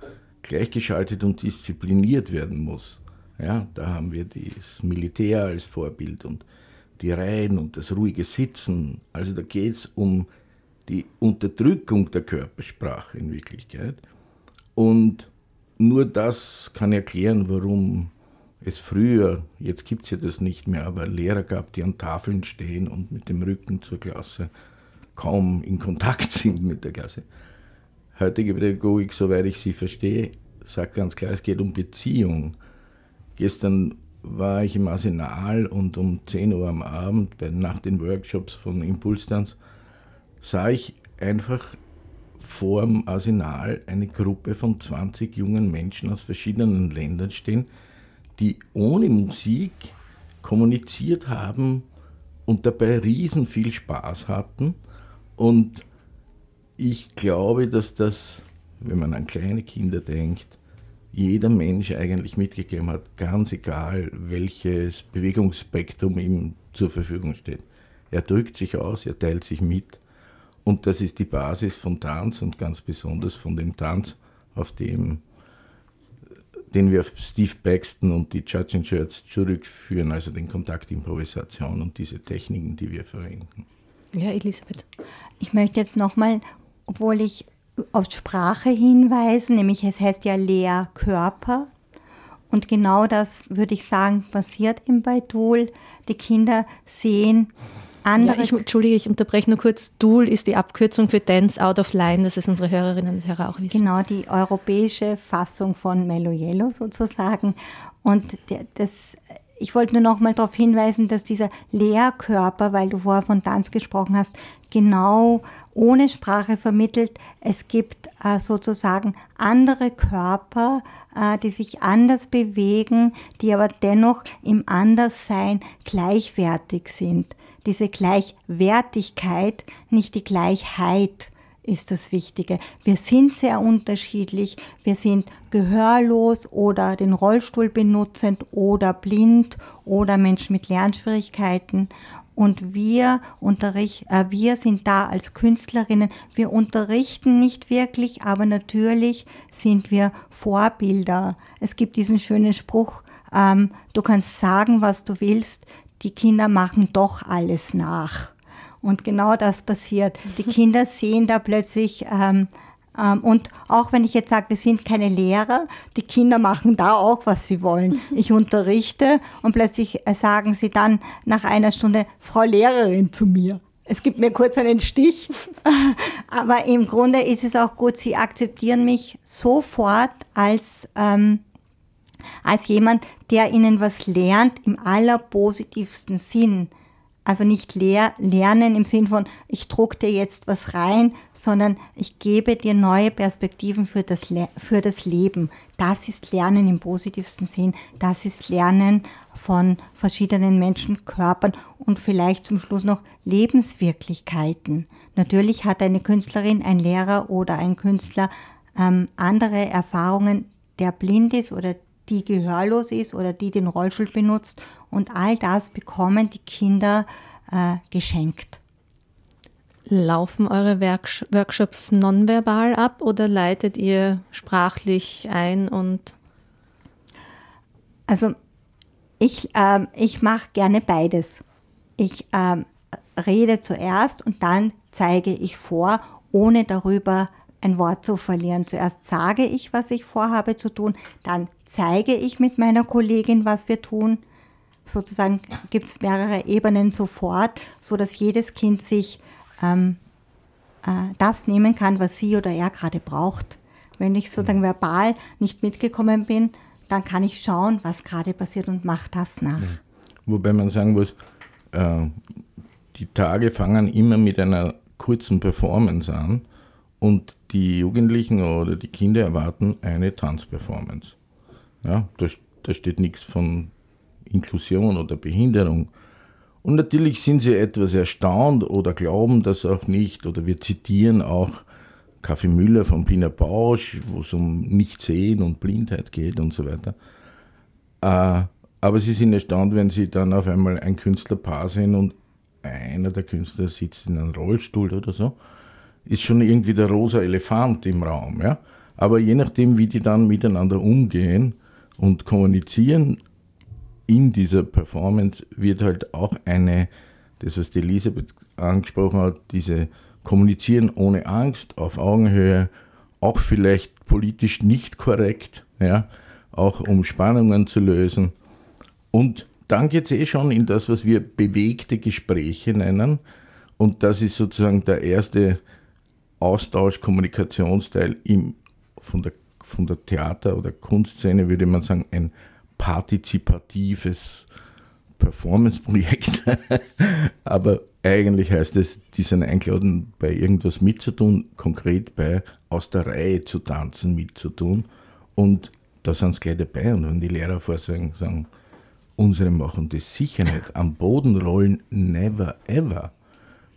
gleichgeschaltet und diszipliniert werden muss. Ja, da haben wir das Militär als Vorbild und die Reihen und das ruhige Sitzen. Also da geht es um die Unterdrückung der Körpersprache in Wirklichkeit. Und nur das kann erklären, warum es früher, jetzt gibt es ja das nicht mehr, aber Lehrer gab, die an Tafeln stehen und mit dem Rücken zur Klasse kaum in Kontakt sind mit der Klasse. Heutige Pädagogik, soweit ich sie verstehe, sagt ganz klar, es geht um Beziehung. Gestern war ich im Arsenal und um 10 Uhr am Abend, bei, nach den Workshops von Impulstanz, sah ich einfach vor dem Arsenal eine Gruppe von 20 jungen Menschen aus verschiedenen Ländern stehen, die ohne Musik kommuniziert haben und dabei riesen viel Spaß hatten. Und ich glaube, dass das, wenn man an kleine Kinder denkt, jeder Mensch eigentlich mitgegeben hat, ganz egal, welches Bewegungsspektrum ihm zur Verfügung steht. Er drückt sich aus, er teilt sich mit. Und das ist die Basis von Tanz und ganz besonders von dem Tanz, auf dem, den wir auf Steve Paxton und die Judge Shirts zurückführen, also den Kontaktimprovisation und diese Techniken, die wir verwenden. Ja, Elisabeth. Ich möchte jetzt nochmal, obwohl ich auf Sprache hinweisen, nämlich es heißt ja Lehrkörper. Und genau das, würde ich sagen, passiert im Beitul. Die Kinder sehen andere. Ja, ich, Entschuldige, ich unterbreche nur kurz. DUL ist die Abkürzung für Dance Out of Line, das ist unsere Hörerinnen und Hörer auch wissen. Genau, die europäische Fassung von Mello Yellow sozusagen. Und das ich wollte nur noch mal darauf hinweisen, dass dieser Lehrkörper, weil du vorher von Tanz gesprochen hast, genau ohne Sprache vermittelt. Es gibt äh, sozusagen andere Körper, äh, die sich anders bewegen, die aber dennoch im Anderssein gleichwertig sind. Diese Gleichwertigkeit, nicht die Gleichheit ist das Wichtige. Wir sind sehr unterschiedlich. Wir sind gehörlos oder den Rollstuhl benutzend oder blind oder Menschen mit Lernschwierigkeiten. Und wir, unterricht, äh, wir sind da als Künstlerinnen. Wir unterrichten nicht wirklich, aber natürlich sind wir Vorbilder. Es gibt diesen schönen Spruch, ähm, du kannst sagen, was du willst, die Kinder machen doch alles nach. Und genau das passiert. Die Kinder sehen da plötzlich, ähm, ähm, und auch wenn ich jetzt sage, wir sind keine Lehrer, die Kinder machen da auch, was sie wollen. Ich unterrichte und plötzlich äh, sagen sie dann nach einer Stunde, Frau Lehrerin zu mir. es gibt mir kurz einen Stich. Aber im Grunde ist es auch gut, sie akzeptieren mich sofort als, ähm, als jemand, der ihnen was lernt im allerpositivsten Sinn. Also nicht lehr lernen im Sinn von, ich druck dir jetzt was rein, sondern ich gebe dir neue Perspektiven für das, Le für das Leben. Das ist Lernen im positivsten Sinn. Das ist Lernen von verschiedenen Menschenkörpern und vielleicht zum Schluss noch Lebenswirklichkeiten. Natürlich hat eine Künstlerin, ein Lehrer oder ein Künstler ähm, andere Erfahrungen, der blind ist oder die gehörlos ist oder die den Rollstuhl benutzt. Und all das bekommen die Kinder äh, geschenkt. Laufen eure Work Workshops nonverbal ab oder leitet ihr sprachlich ein und? Also ich, äh, ich mache gerne beides. Ich äh, rede zuerst und dann zeige ich vor, ohne darüber ein Wort zu verlieren. Zuerst sage ich, was ich vorhabe zu tun, dann zeige ich mit meiner Kollegin, was wir tun. Sozusagen gibt es mehrere Ebenen sofort, sodass jedes Kind sich ähm, äh, das nehmen kann, was sie oder er gerade braucht. Wenn ich sozusagen verbal nicht mitgekommen bin, dann kann ich schauen, was gerade passiert und mache das nach. Wobei man sagen muss, äh, die Tage fangen immer mit einer kurzen Performance an und die Jugendlichen oder die Kinder erwarten eine Tanzperformance. Ja, da, da steht nichts von Inklusion oder Behinderung. Und natürlich sind sie etwas erstaunt oder glauben das auch nicht. Oder wir zitieren auch Kaffee Müller von Pina Bausch, wo es um Nichtsehen und Blindheit geht und so weiter. Äh, aber sie sind erstaunt, wenn sie dann auf einmal ein Künstlerpaar sehen und einer der Künstler sitzt in einem Rollstuhl oder so. Ist schon irgendwie der rosa Elefant im Raum. Ja? Aber je nachdem, wie die dann miteinander umgehen, und kommunizieren in dieser Performance wird halt auch eine, das was die Elisabeth angesprochen hat, diese Kommunizieren ohne Angst, auf Augenhöhe, auch vielleicht politisch nicht korrekt, ja, auch um Spannungen zu lösen. Und dann geht es eh schon in das, was wir bewegte Gespräche nennen. Und das ist sozusagen der erste Austausch, Kommunikationsteil im, von der von der Theater- oder Kunstszene würde man sagen, ein partizipatives Performance-Projekt. Aber eigentlich heißt es, die sind eingeladen, bei irgendwas mitzutun, konkret bei aus der Reihe zu tanzen mitzutun. Und da sind sie gleich dabei. Und wenn die Lehrer vorsagen, sagen, unsere machen das sicher nicht, am Boden rollen, never ever,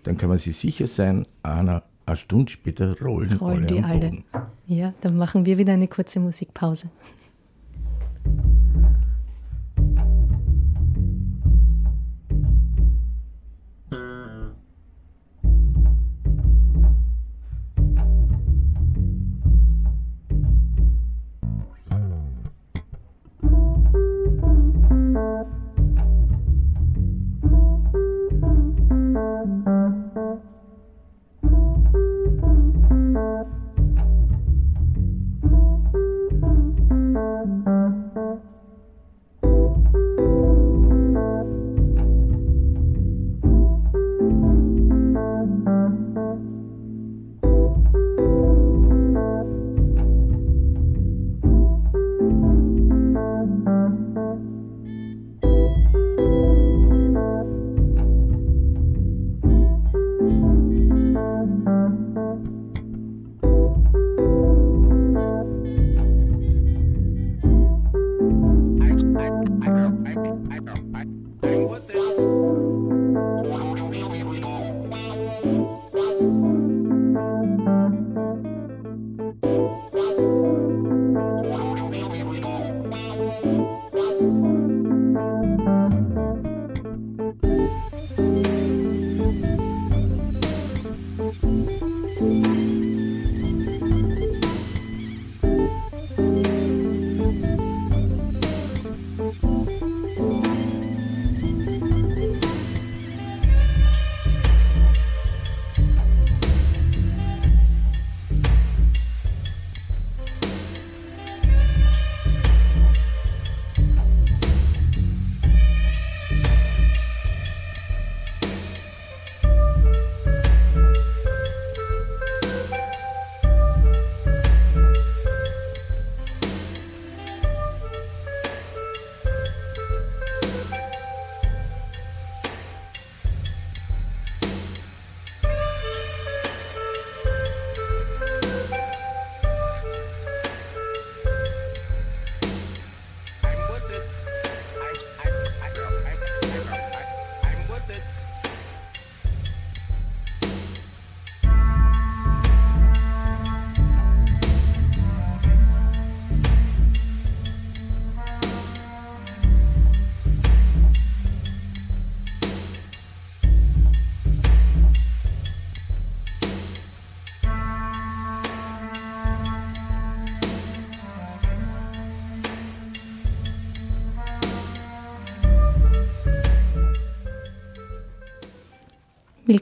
dann kann man sich sicher sein, einer eine Stunde später rollen, rollen alle die alle. Ja, dann machen wir wieder eine kurze Musikpause.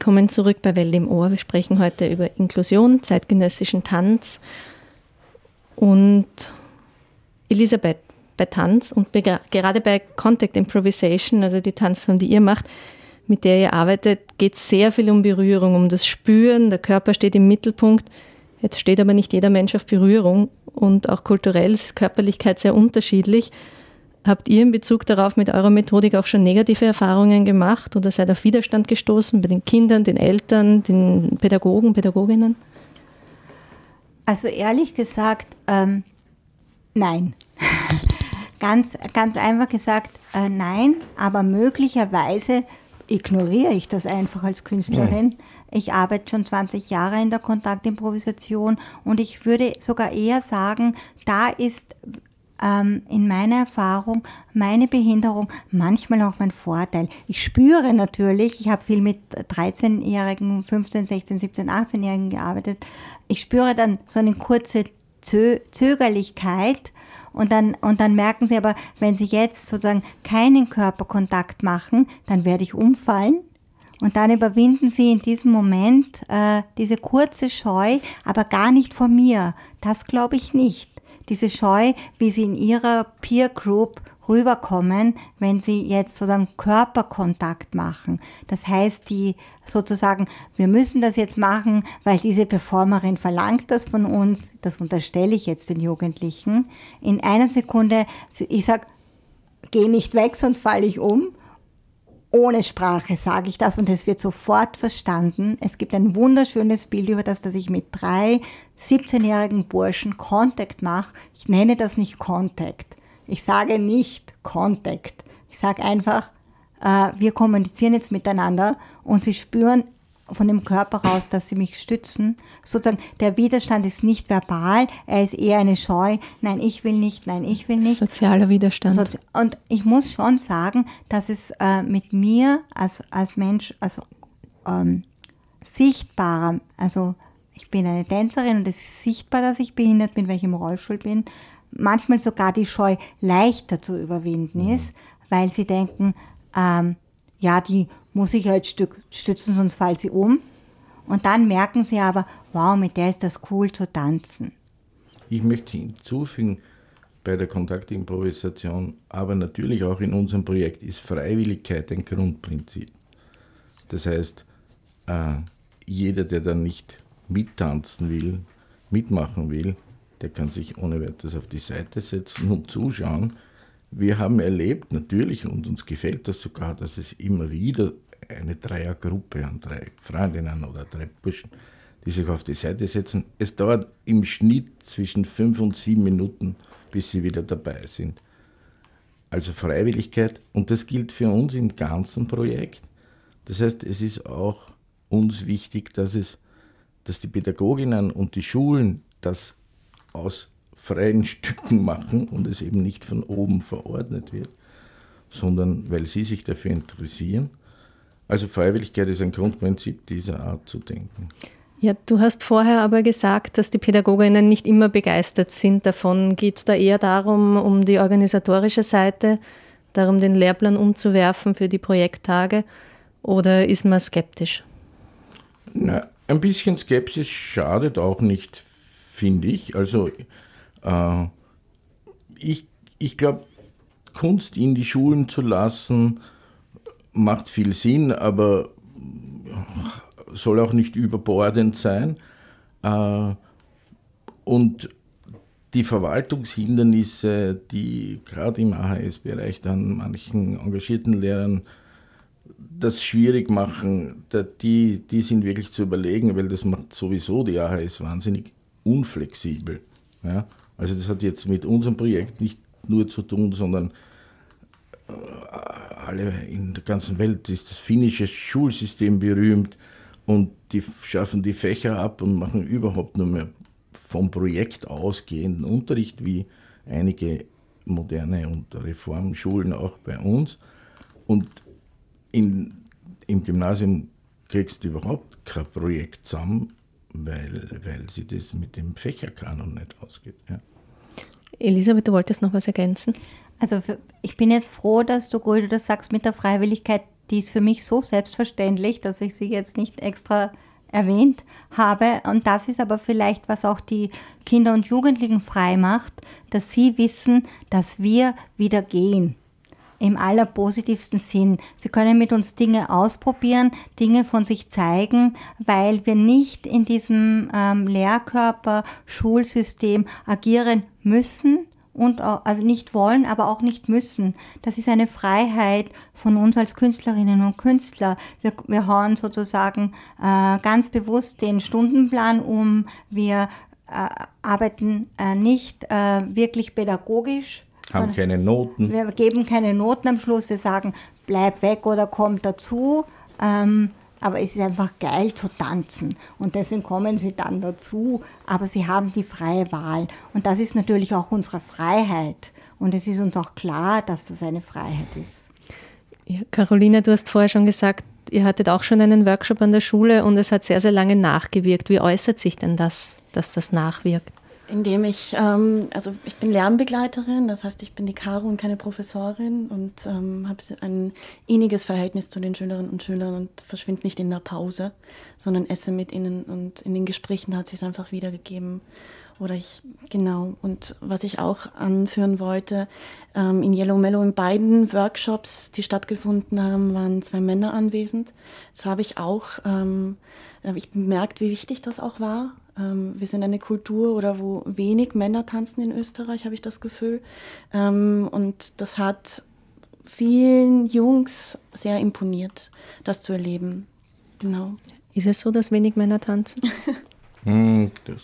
Willkommen zurück bei Welt im Ohr. Wir sprechen heute über Inklusion, zeitgenössischen Tanz und Elisabeth bei Tanz und gerade bei Contact Improvisation, also die Tanzform, die ihr macht, mit der ihr arbeitet, geht es sehr viel um Berührung, um das Spüren. Der Körper steht im Mittelpunkt. Jetzt steht aber nicht jeder Mensch auf Berührung und auch kulturell ist Körperlichkeit sehr unterschiedlich. Habt ihr in Bezug darauf mit eurer Methodik auch schon negative Erfahrungen gemacht oder seid auf Widerstand gestoßen bei den Kindern, den Eltern, den Pädagogen, Pädagoginnen? Also ehrlich gesagt, ähm, nein. ganz, ganz einfach gesagt, äh, nein, aber möglicherweise ignoriere ich das einfach als Künstlerin. Ja. Ich arbeite schon 20 Jahre in der Kontaktimprovisation und ich würde sogar eher sagen, da ist ähm, in meiner Erfahrung meine Behinderung manchmal auch mein Vorteil. Ich spüre natürlich, ich habe viel mit 13-Jährigen, 15, 16, 17, 18-Jährigen gearbeitet. Ich spüre dann so eine kurze Zö Zögerlichkeit und dann, und dann merken sie aber, wenn sie jetzt sozusagen keinen Körperkontakt machen, dann werde ich umfallen. Und dann überwinden sie in diesem Moment äh, diese kurze Scheu, aber gar nicht vor mir. Das glaube ich nicht. Diese Scheu, wie sie in ihrer Peer Group rüberkommen, wenn sie jetzt sozusagen Körperkontakt machen. Das heißt, die sozusagen, wir müssen das jetzt machen, weil diese Performerin verlangt das von uns, das unterstelle ich jetzt den Jugendlichen. In einer Sekunde, ich sage, geh nicht weg, sonst falle ich um. Ohne Sprache sage ich das und es wird sofort verstanden. Es gibt ein wunderschönes Bild über das, dass ich mit drei 17-jährigen Burschen Contact mache. Ich nenne das nicht Contact ich sage nicht Contact. Ich sage einfach, äh, wir kommunizieren jetzt miteinander und sie spüren von dem Körper raus, dass sie mich stützen. Sozusagen, der Widerstand ist nicht verbal, er ist eher eine Scheu. Nein, ich will nicht, nein, ich will nicht. Sozialer Widerstand. Sozi und ich muss schon sagen, dass es äh, mit mir als, als Mensch, also ähm, sichtbarer, also ich bin eine Tänzerin und es ist sichtbar, dass ich behindert bin, weil ich im Rollstuhl bin manchmal sogar die Scheu leichter zu überwinden ist, weil sie denken, ähm, ja, die muss ich halt stützen, sonst fällt sie um. Und dann merken sie aber, wow, mit der ist das cool zu tanzen. Ich möchte hinzufügen, bei der Kontaktimprovisation, aber natürlich auch in unserem Projekt ist Freiwilligkeit ein Grundprinzip. Das heißt, äh, jeder, der dann nicht mittanzen will, mitmachen will, der kann sich ohne weiteres auf die Seite setzen und zuschauen. Wir haben erlebt, natürlich, und uns gefällt das sogar, dass es immer wieder eine Dreiergruppe an drei Freundinnen oder drei Burschen, die sich auf die Seite setzen. Es dauert im Schnitt zwischen fünf und sieben Minuten, bis sie wieder dabei sind. Also Freiwilligkeit, und das gilt für uns im ganzen Projekt. Das heißt, es ist auch uns wichtig, dass, es, dass die Pädagoginnen und die Schulen das aus freien Stücken machen und es eben nicht von oben verordnet wird, sondern weil sie sich dafür interessieren. Also Freiwilligkeit ist ein Grundprinzip dieser Art zu denken. Ja, du hast vorher aber gesagt, dass die Pädagoginnen nicht immer begeistert sind davon. Geht es da eher darum, um die organisatorische Seite, darum den Lehrplan umzuwerfen für die Projekttage oder ist man skeptisch? Na, ein bisschen Skepsis schadet auch nicht finde ich. Also äh, ich, ich glaube, Kunst in die Schulen zu lassen, macht viel Sinn, aber soll auch nicht überbordend sein. Äh, und die Verwaltungshindernisse, die gerade im AHS-Bereich dann manchen engagierten Lehrern das schwierig machen, die, die sind wirklich zu überlegen, weil das macht sowieso die AHS wahnsinnig unflexibel. Ja? Also das hat jetzt mit unserem Projekt nicht nur zu tun, sondern äh, alle in der ganzen Welt ist das finnische Schulsystem berühmt und die schaffen die Fächer ab und machen überhaupt nur mehr vom Projekt ausgehenden Unterricht, wie einige moderne und Reformschulen auch bei uns. Und in, im Gymnasium kriegst du überhaupt kein Projekt zusammen, weil, weil sie das mit dem Fächerkanon nicht ausgeht. Ja. Elisabeth, du wolltest noch was ergänzen? Also für, ich bin jetzt froh, dass du, Guldo, das sagst mit der Freiwilligkeit. die ist für mich so selbstverständlich, dass ich sie jetzt nicht extra erwähnt habe. Und das ist aber vielleicht, was auch die Kinder und Jugendlichen frei macht, dass sie wissen, dass wir wieder gehen. Im allerpositivsten Sinn. Sie können mit uns Dinge ausprobieren, Dinge von sich zeigen, weil wir nicht in diesem ähm, Lehrkörper, Schulsystem agieren müssen, und also nicht wollen, aber auch nicht müssen. Das ist eine Freiheit von uns als Künstlerinnen und Künstler. Wir, wir hauen sozusagen äh, ganz bewusst den Stundenplan um. Wir äh, arbeiten äh, nicht äh, wirklich pädagogisch. Haben keine Noten. Wir geben keine Noten am Schluss. Wir sagen, bleib weg oder komm dazu. Ähm, aber es ist einfach geil zu tanzen und deswegen kommen sie dann dazu, aber sie haben die freie Wahl und das ist natürlich auch unsere Freiheit und es ist uns auch klar, dass das eine Freiheit ist. Ja, Carolina, du hast vorher schon gesagt, ihr hattet auch schon einen Workshop an der Schule und es hat sehr, sehr lange nachgewirkt. Wie äußert sich denn das, dass das nachwirkt? Indem ich, ähm, also ich bin Lernbegleiterin, das heißt, ich bin die Caro und keine Professorin und ähm, habe ein inniges Verhältnis zu den Schülerinnen und Schülern und verschwinde nicht in der Pause, sondern esse mit ihnen und in den Gesprächen hat sich es einfach wiedergegeben. Oder ich, genau. Und was ich auch anführen wollte, ähm, in Yellow Mellow in beiden Workshops, die stattgefunden haben, waren zwei Männer anwesend. Das habe ich auch, ähm, habe ich bemerkt, wie wichtig das auch war. Ähm, wir sind eine Kultur oder wo wenig Männer tanzen in Österreich, habe ich das Gefühl. Ähm, und das hat vielen Jungs sehr imponiert, das zu erleben. Genau. Ist es so, dass wenig Männer tanzen? hm, das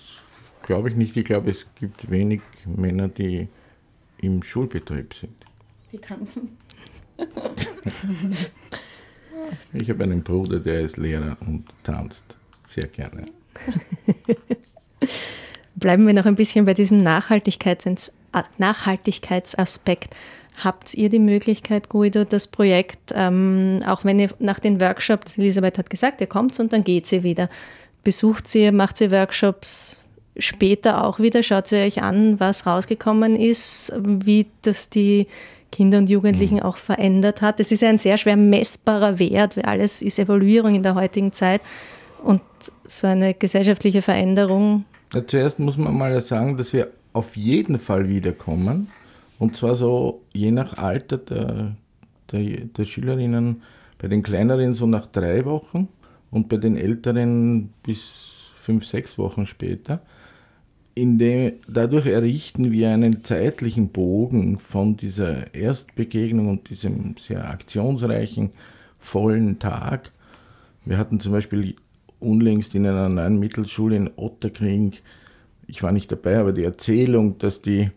glaube ich nicht. Ich glaube, es gibt wenig Männer, die im Schulbetrieb sind. Die tanzen. ich habe einen Bruder, der ist Lehrer und tanzt sehr gerne. Bleiben wir noch ein bisschen bei diesem Nachhaltigkeits Nachhaltigkeitsaspekt. Habt ihr die Möglichkeit, Guido, das Projekt, ähm, auch wenn ihr nach den Workshops, Elisabeth hat gesagt, ihr kommt und dann geht sie wieder, besucht sie, macht sie Workshops später auch wieder, schaut sie euch an, was rausgekommen ist, wie das die Kinder und Jugendlichen mhm. auch verändert hat. Es ist ein sehr schwer messbarer Wert, weil alles ist Evaluierung in der heutigen Zeit. Und so eine gesellschaftliche Veränderung. Ja, zuerst muss man mal sagen, dass wir auf jeden Fall wiederkommen. Und zwar so je nach Alter der, der, der Schülerinnen, bei den kleineren so nach drei Wochen und bei den älteren bis fünf, sechs Wochen später. Dem, dadurch errichten wir einen zeitlichen Bogen von dieser Erstbegegnung und diesem sehr aktionsreichen, vollen Tag. Wir hatten zum Beispiel unlängst in einer neuen Mittelschule in Otterkring, ich war nicht dabei, aber die Erzählung, dass die,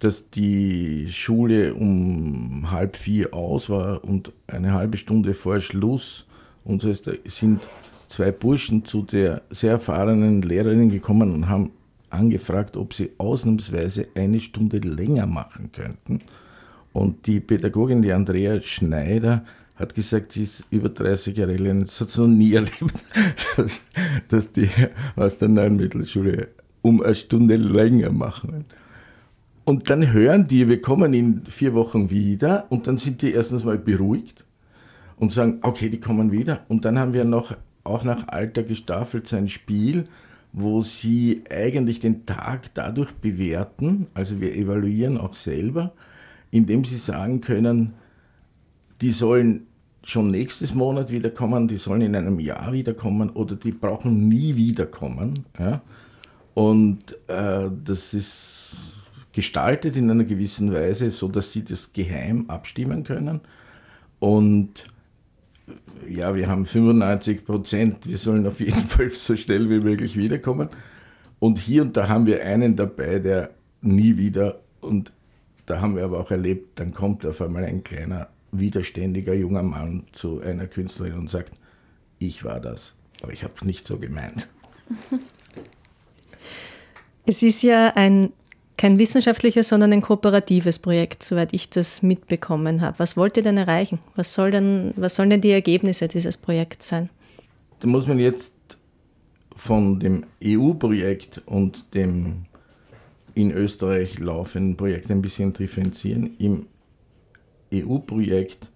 dass die Schule um halb vier aus war und eine halbe Stunde vor Schluss, und so ist, sind zwei Burschen zu der sehr erfahrenen Lehrerin gekommen und haben angefragt, ob sie ausnahmsweise eine Stunde länger machen könnten. Und die Pädagogin, die Andrea Schneider, hat gesagt, sie ist über 30 Jahre alt und es hat noch nie erlebt, dass, dass die aus der neuen Mittelschule um eine Stunde länger machen. Und dann hören die, wir kommen in vier Wochen wieder und dann sind die erstens mal beruhigt und sagen, okay, die kommen wieder. Und dann haben wir noch, auch nach Alter gestaffelt, sein Spiel, wo sie eigentlich den Tag dadurch bewerten, also wir evaluieren auch selber, indem sie sagen können, die sollen schon nächstes Monat wiederkommen, die sollen in einem Jahr wiederkommen oder die brauchen nie wiederkommen. Ja? Und äh, das ist gestaltet in einer gewissen Weise, so dass sie das geheim abstimmen können. Und ja, wir haben 95 Prozent, wir sollen auf jeden Fall so schnell wie möglich wiederkommen. Und hier und da haben wir einen dabei, der nie wieder, und da haben wir aber auch erlebt, dann kommt auf einmal ein kleiner widerständiger junger Mann zu einer Künstlerin und sagt, ich war das, aber ich habe es nicht so gemeint. Es ist ja ein, kein wissenschaftliches, sondern ein kooperatives Projekt, soweit ich das mitbekommen habe. Was wollt ihr denn erreichen? Was, soll denn, was sollen denn die Ergebnisse dieses Projekts sein? Da muss man jetzt von dem EU-Projekt und dem in Österreich laufenden Projekt ein bisschen differenzieren. Im EU-Projekt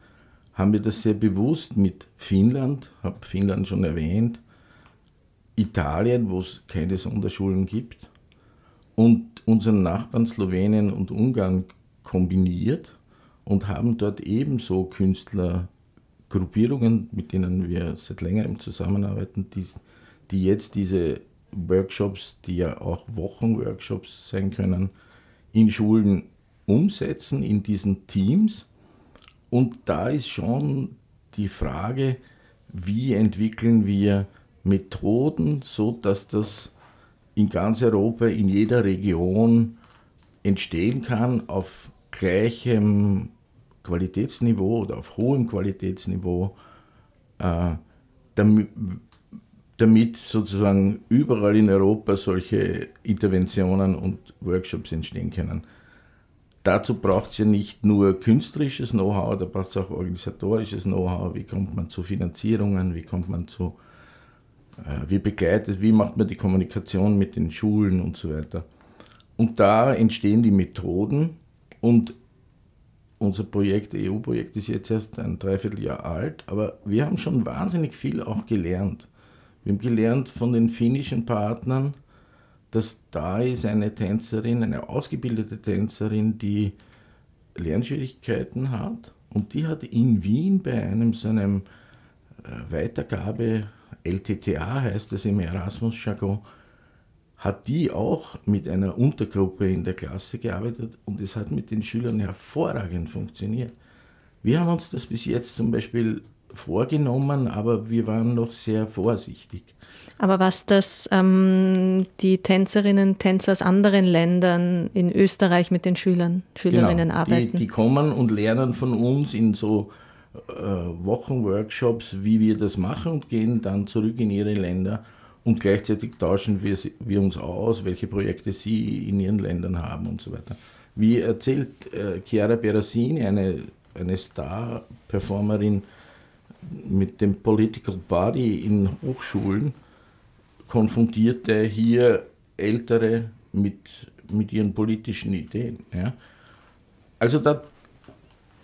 haben wir das sehr bewusst mit Finnland, habe Finnland schon erwähnt, Italien, wo es keine Sonderschulen gibt, und unseren Nachbarn Slowenien und Ungarn kombiniert und haben dort ebenso Künstlergruppierungen, mit denen wir seit längerem zusammenarbeiten, die, die jetzt diese Workshops, die ja auch Wochenworkshops sein können, in Schulen umsetzen, in diesen Teams. Und da ist schon die Frage, wie entwickeln wir Methoden, so dass das in ganz Europa, in jeder Region entstehen kann auf gleichem Qualitätsniveau oder auf hohem Qualitätsniveau, äh, damit, damit sozusagen überall in Europa solche Interventionen und Workshops entstehen können. Dazu braucht es ja nicht nur künstlerisches Know-how, da braucht es auch organisatorisches Know-how. Wie kommt man zu Finanzierungen, wie kommt man zu, äh, wie begleitet, wie macht man die Kommunikation mit den Schulen und so weiter. Und da entstehen die Methoden und unser Projekt, EU-Projekt, ist jetzt erst ein Dreivierteljahr alt, aber wir haben schon wahnsinnig viel auch gelernt. Wir haben gelernt von den finnischen Partnern, dass da ist eine Tänzerin, eine ausgebildete Tänzerin, die Lernschwierigkeiten hat und die hat in Wien bei einem so einem äh, Weitergabe, LTTA heißt das im Erasmus-Jargon, hat die auch mit einer Untergruppe in der Klasse gearbeitet und es hat mit den Schülern hervorragend funktioniert. Wir haben uns das bis jetzt zum Beispiel vorgenommen, aber wir waren noch sehr vorsichtig. Aber was das ähm, die Tänzerinnen und Tänzer aus anderen Ländern in Österreich mit den Schülern, Schülerinnen genau, arbeiten? Die, die kommen und lernen von uns in so äh, Wochenworkshops, wie wir das machen und gehen dann zurück in ihre Länder und gleichzeitig tauschen wir, wir uns aus, welche Projekte sie in ihren Ländern haben und so weiter. Wie erzählt äh, Chiara Berasini, eine, eine Star-Performerin mit dem Political Body in Hochschulen, konfrontierte hier Ältere mit, mit ihren politischen Ideen. Ja. Also da,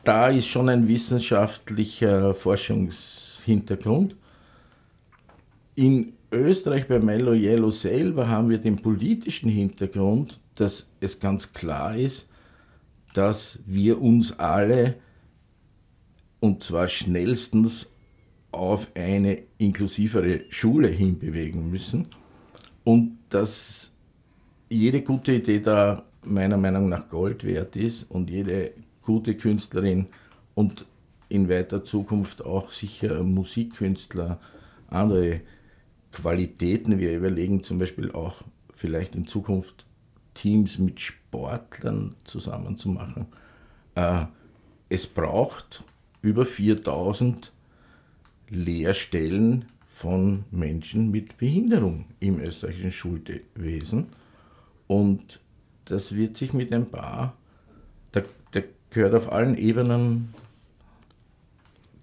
da ist schon ein wissenschaftlicher Forschungshintergrund. In Österreich bei Mello Yellow selber haben wir den politischen Hintergrund, dass es ganz klar ist, dass wir uns alle und zwar schnellstens auf eine inklusivere Schule hinbewegen müssen und dass jede gute Idee da meiner Meinung nach Gold wert ist und jede gute Künstlerin und in weiter Zukunft auch sicher Musikkünstler, andere Qualitäten. Wir überlegen zum Beispiel auch vielleicht in Zukunft Teams mit Sportlern zusammen zu machen. Äh, es braucht über 4000 Lehrstellen von Menschen mit Behinderung im österreichischen Schulwesen. Und das wird sich mit ein paar, da, da gehört auf allen Ebenen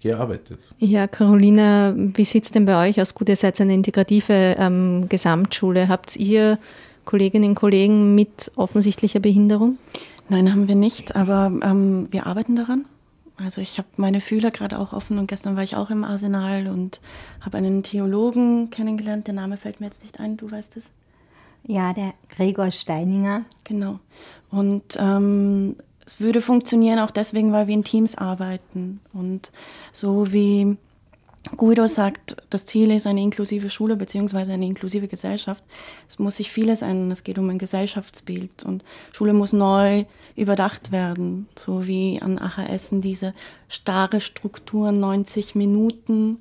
gearbeitet. Ja, Carolina, wie sieht es denn bei euch aus? Gut, ihr seid eine integrative ähm, Gesamtschule. Habt ihr Kolleginnen und Kollegen mit offensichtlicher Behinderung? Nein, haben wir nicht, aber ähm, wir arbeiten daran. Also ich habe meine Fühler gerade auch offen und gestern war ich auch im Arsenal und habe einen Theologen kennengelernt. Der Name fällt mir jetzt nicht ein, du weißt es. Ja, der Gregor Steininger. Genau. Und ähm, es würde funktionieren auch deswegen, weil wir in Teams arbeiten. Und so wie Guido sagt, das Ziel ist eine inklusive Schule bzw. eine inklusive Gesellschaft. Es muss sich vieles ändern. Es geht um ein Gesellschaftsbild und Schule muss neu überdacht werden. So wie an AHS diese starre Struktur, 90 Minuten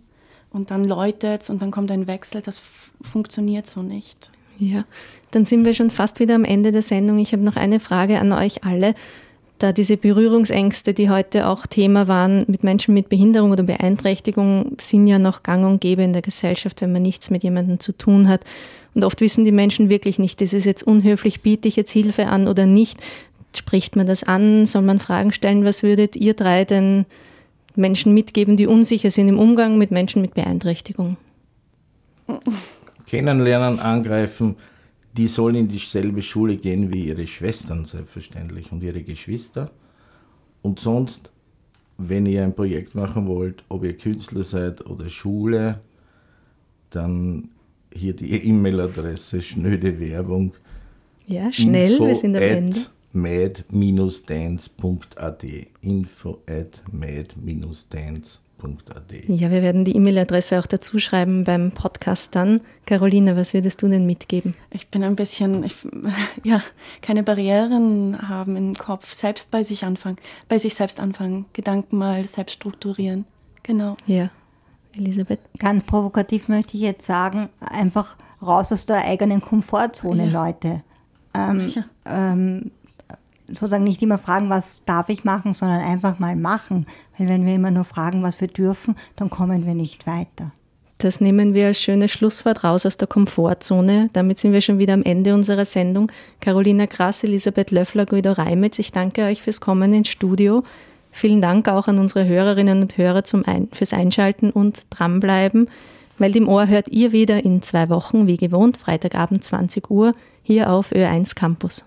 und dann läutet es und dann kommt ein Wechsel. Das funktioniert so nicht. Ja, dann sind wir schon fast wieder am Ende der Sendung. Ich habe noch eine Frage an euch alle da diese Berührungsängste, die heute auch Thema waren mit Menschen mit Behinderung oder Beeinträchtigung, sind ja noch gang und gäbe in der Gesellschaft, wenn man nichts mit jemandem zu tun hat. Und oft wissen die Menschen wirklich nicht, das ist jetzt unhöflich, biete ich jetzt Hilfe an oder nicht. Spricht man das an? Soll man Fragen stellen? Was würdet ihr drei denn Menschen mitgeben, die unsicher sind im Umgang mit Menschen mit Beeinträchtigung? Kennenlernen, angreifen, die sollen in dieselbe Schule gehen wie ihre Schwestern selbstverständlich und ihre Geschwister. Und sonst wenn ihr ein Projekt machen wollt, ob ihr Künstler seid oder Schule, dann hier die E-Mail-Adresse, schnöde Werbung. Ja, schnell, wir sind am Ende. mad-dance.at info at mad-dance.at ja, wir werden die E-Mail-Adresse auch dazu schreiben beim Podcast dann. Caroline, was würdest du denn mitgeben? Ich bin ein bisschen, ich, ja, keine Barrieren haben im Kopf, selbst bei sich anfangen, bei sich selbst anfangen, Gedanken mal selbst strukturieren. Genau. Ja. Elisabeth? Ganz provokativ möchte ich jetzt sagen, einfach raus aus der eigenen Komfortzone, ja. Leute. Ähm, ja. ähm, sozusagen nicht immer fragen, was darf ich machen, sondern einfach mal machen. Weil wenn wir immer nur fragen, was wir dürfen, dann kommen wir nicht weiter. Das nehmen wir als schönes Schlusswort raus aus der Komfortzone. Damit sind wir schon wieder am Ende unserer Sendung. Carolina Krass, Elisabeth Löffler, Guido Reimetz, ich danke euch fürs Kommen ins Studio. Vielen Dank auch an unsere Hörerinnen und Hörer zum Ein fürs Einschalten und dranbleiben. Welt im Ohr hört ihr wieder in zwei Wochen, wie gewohnt, Freitagabend 20 Uhr, hier auf Ö1 Campus.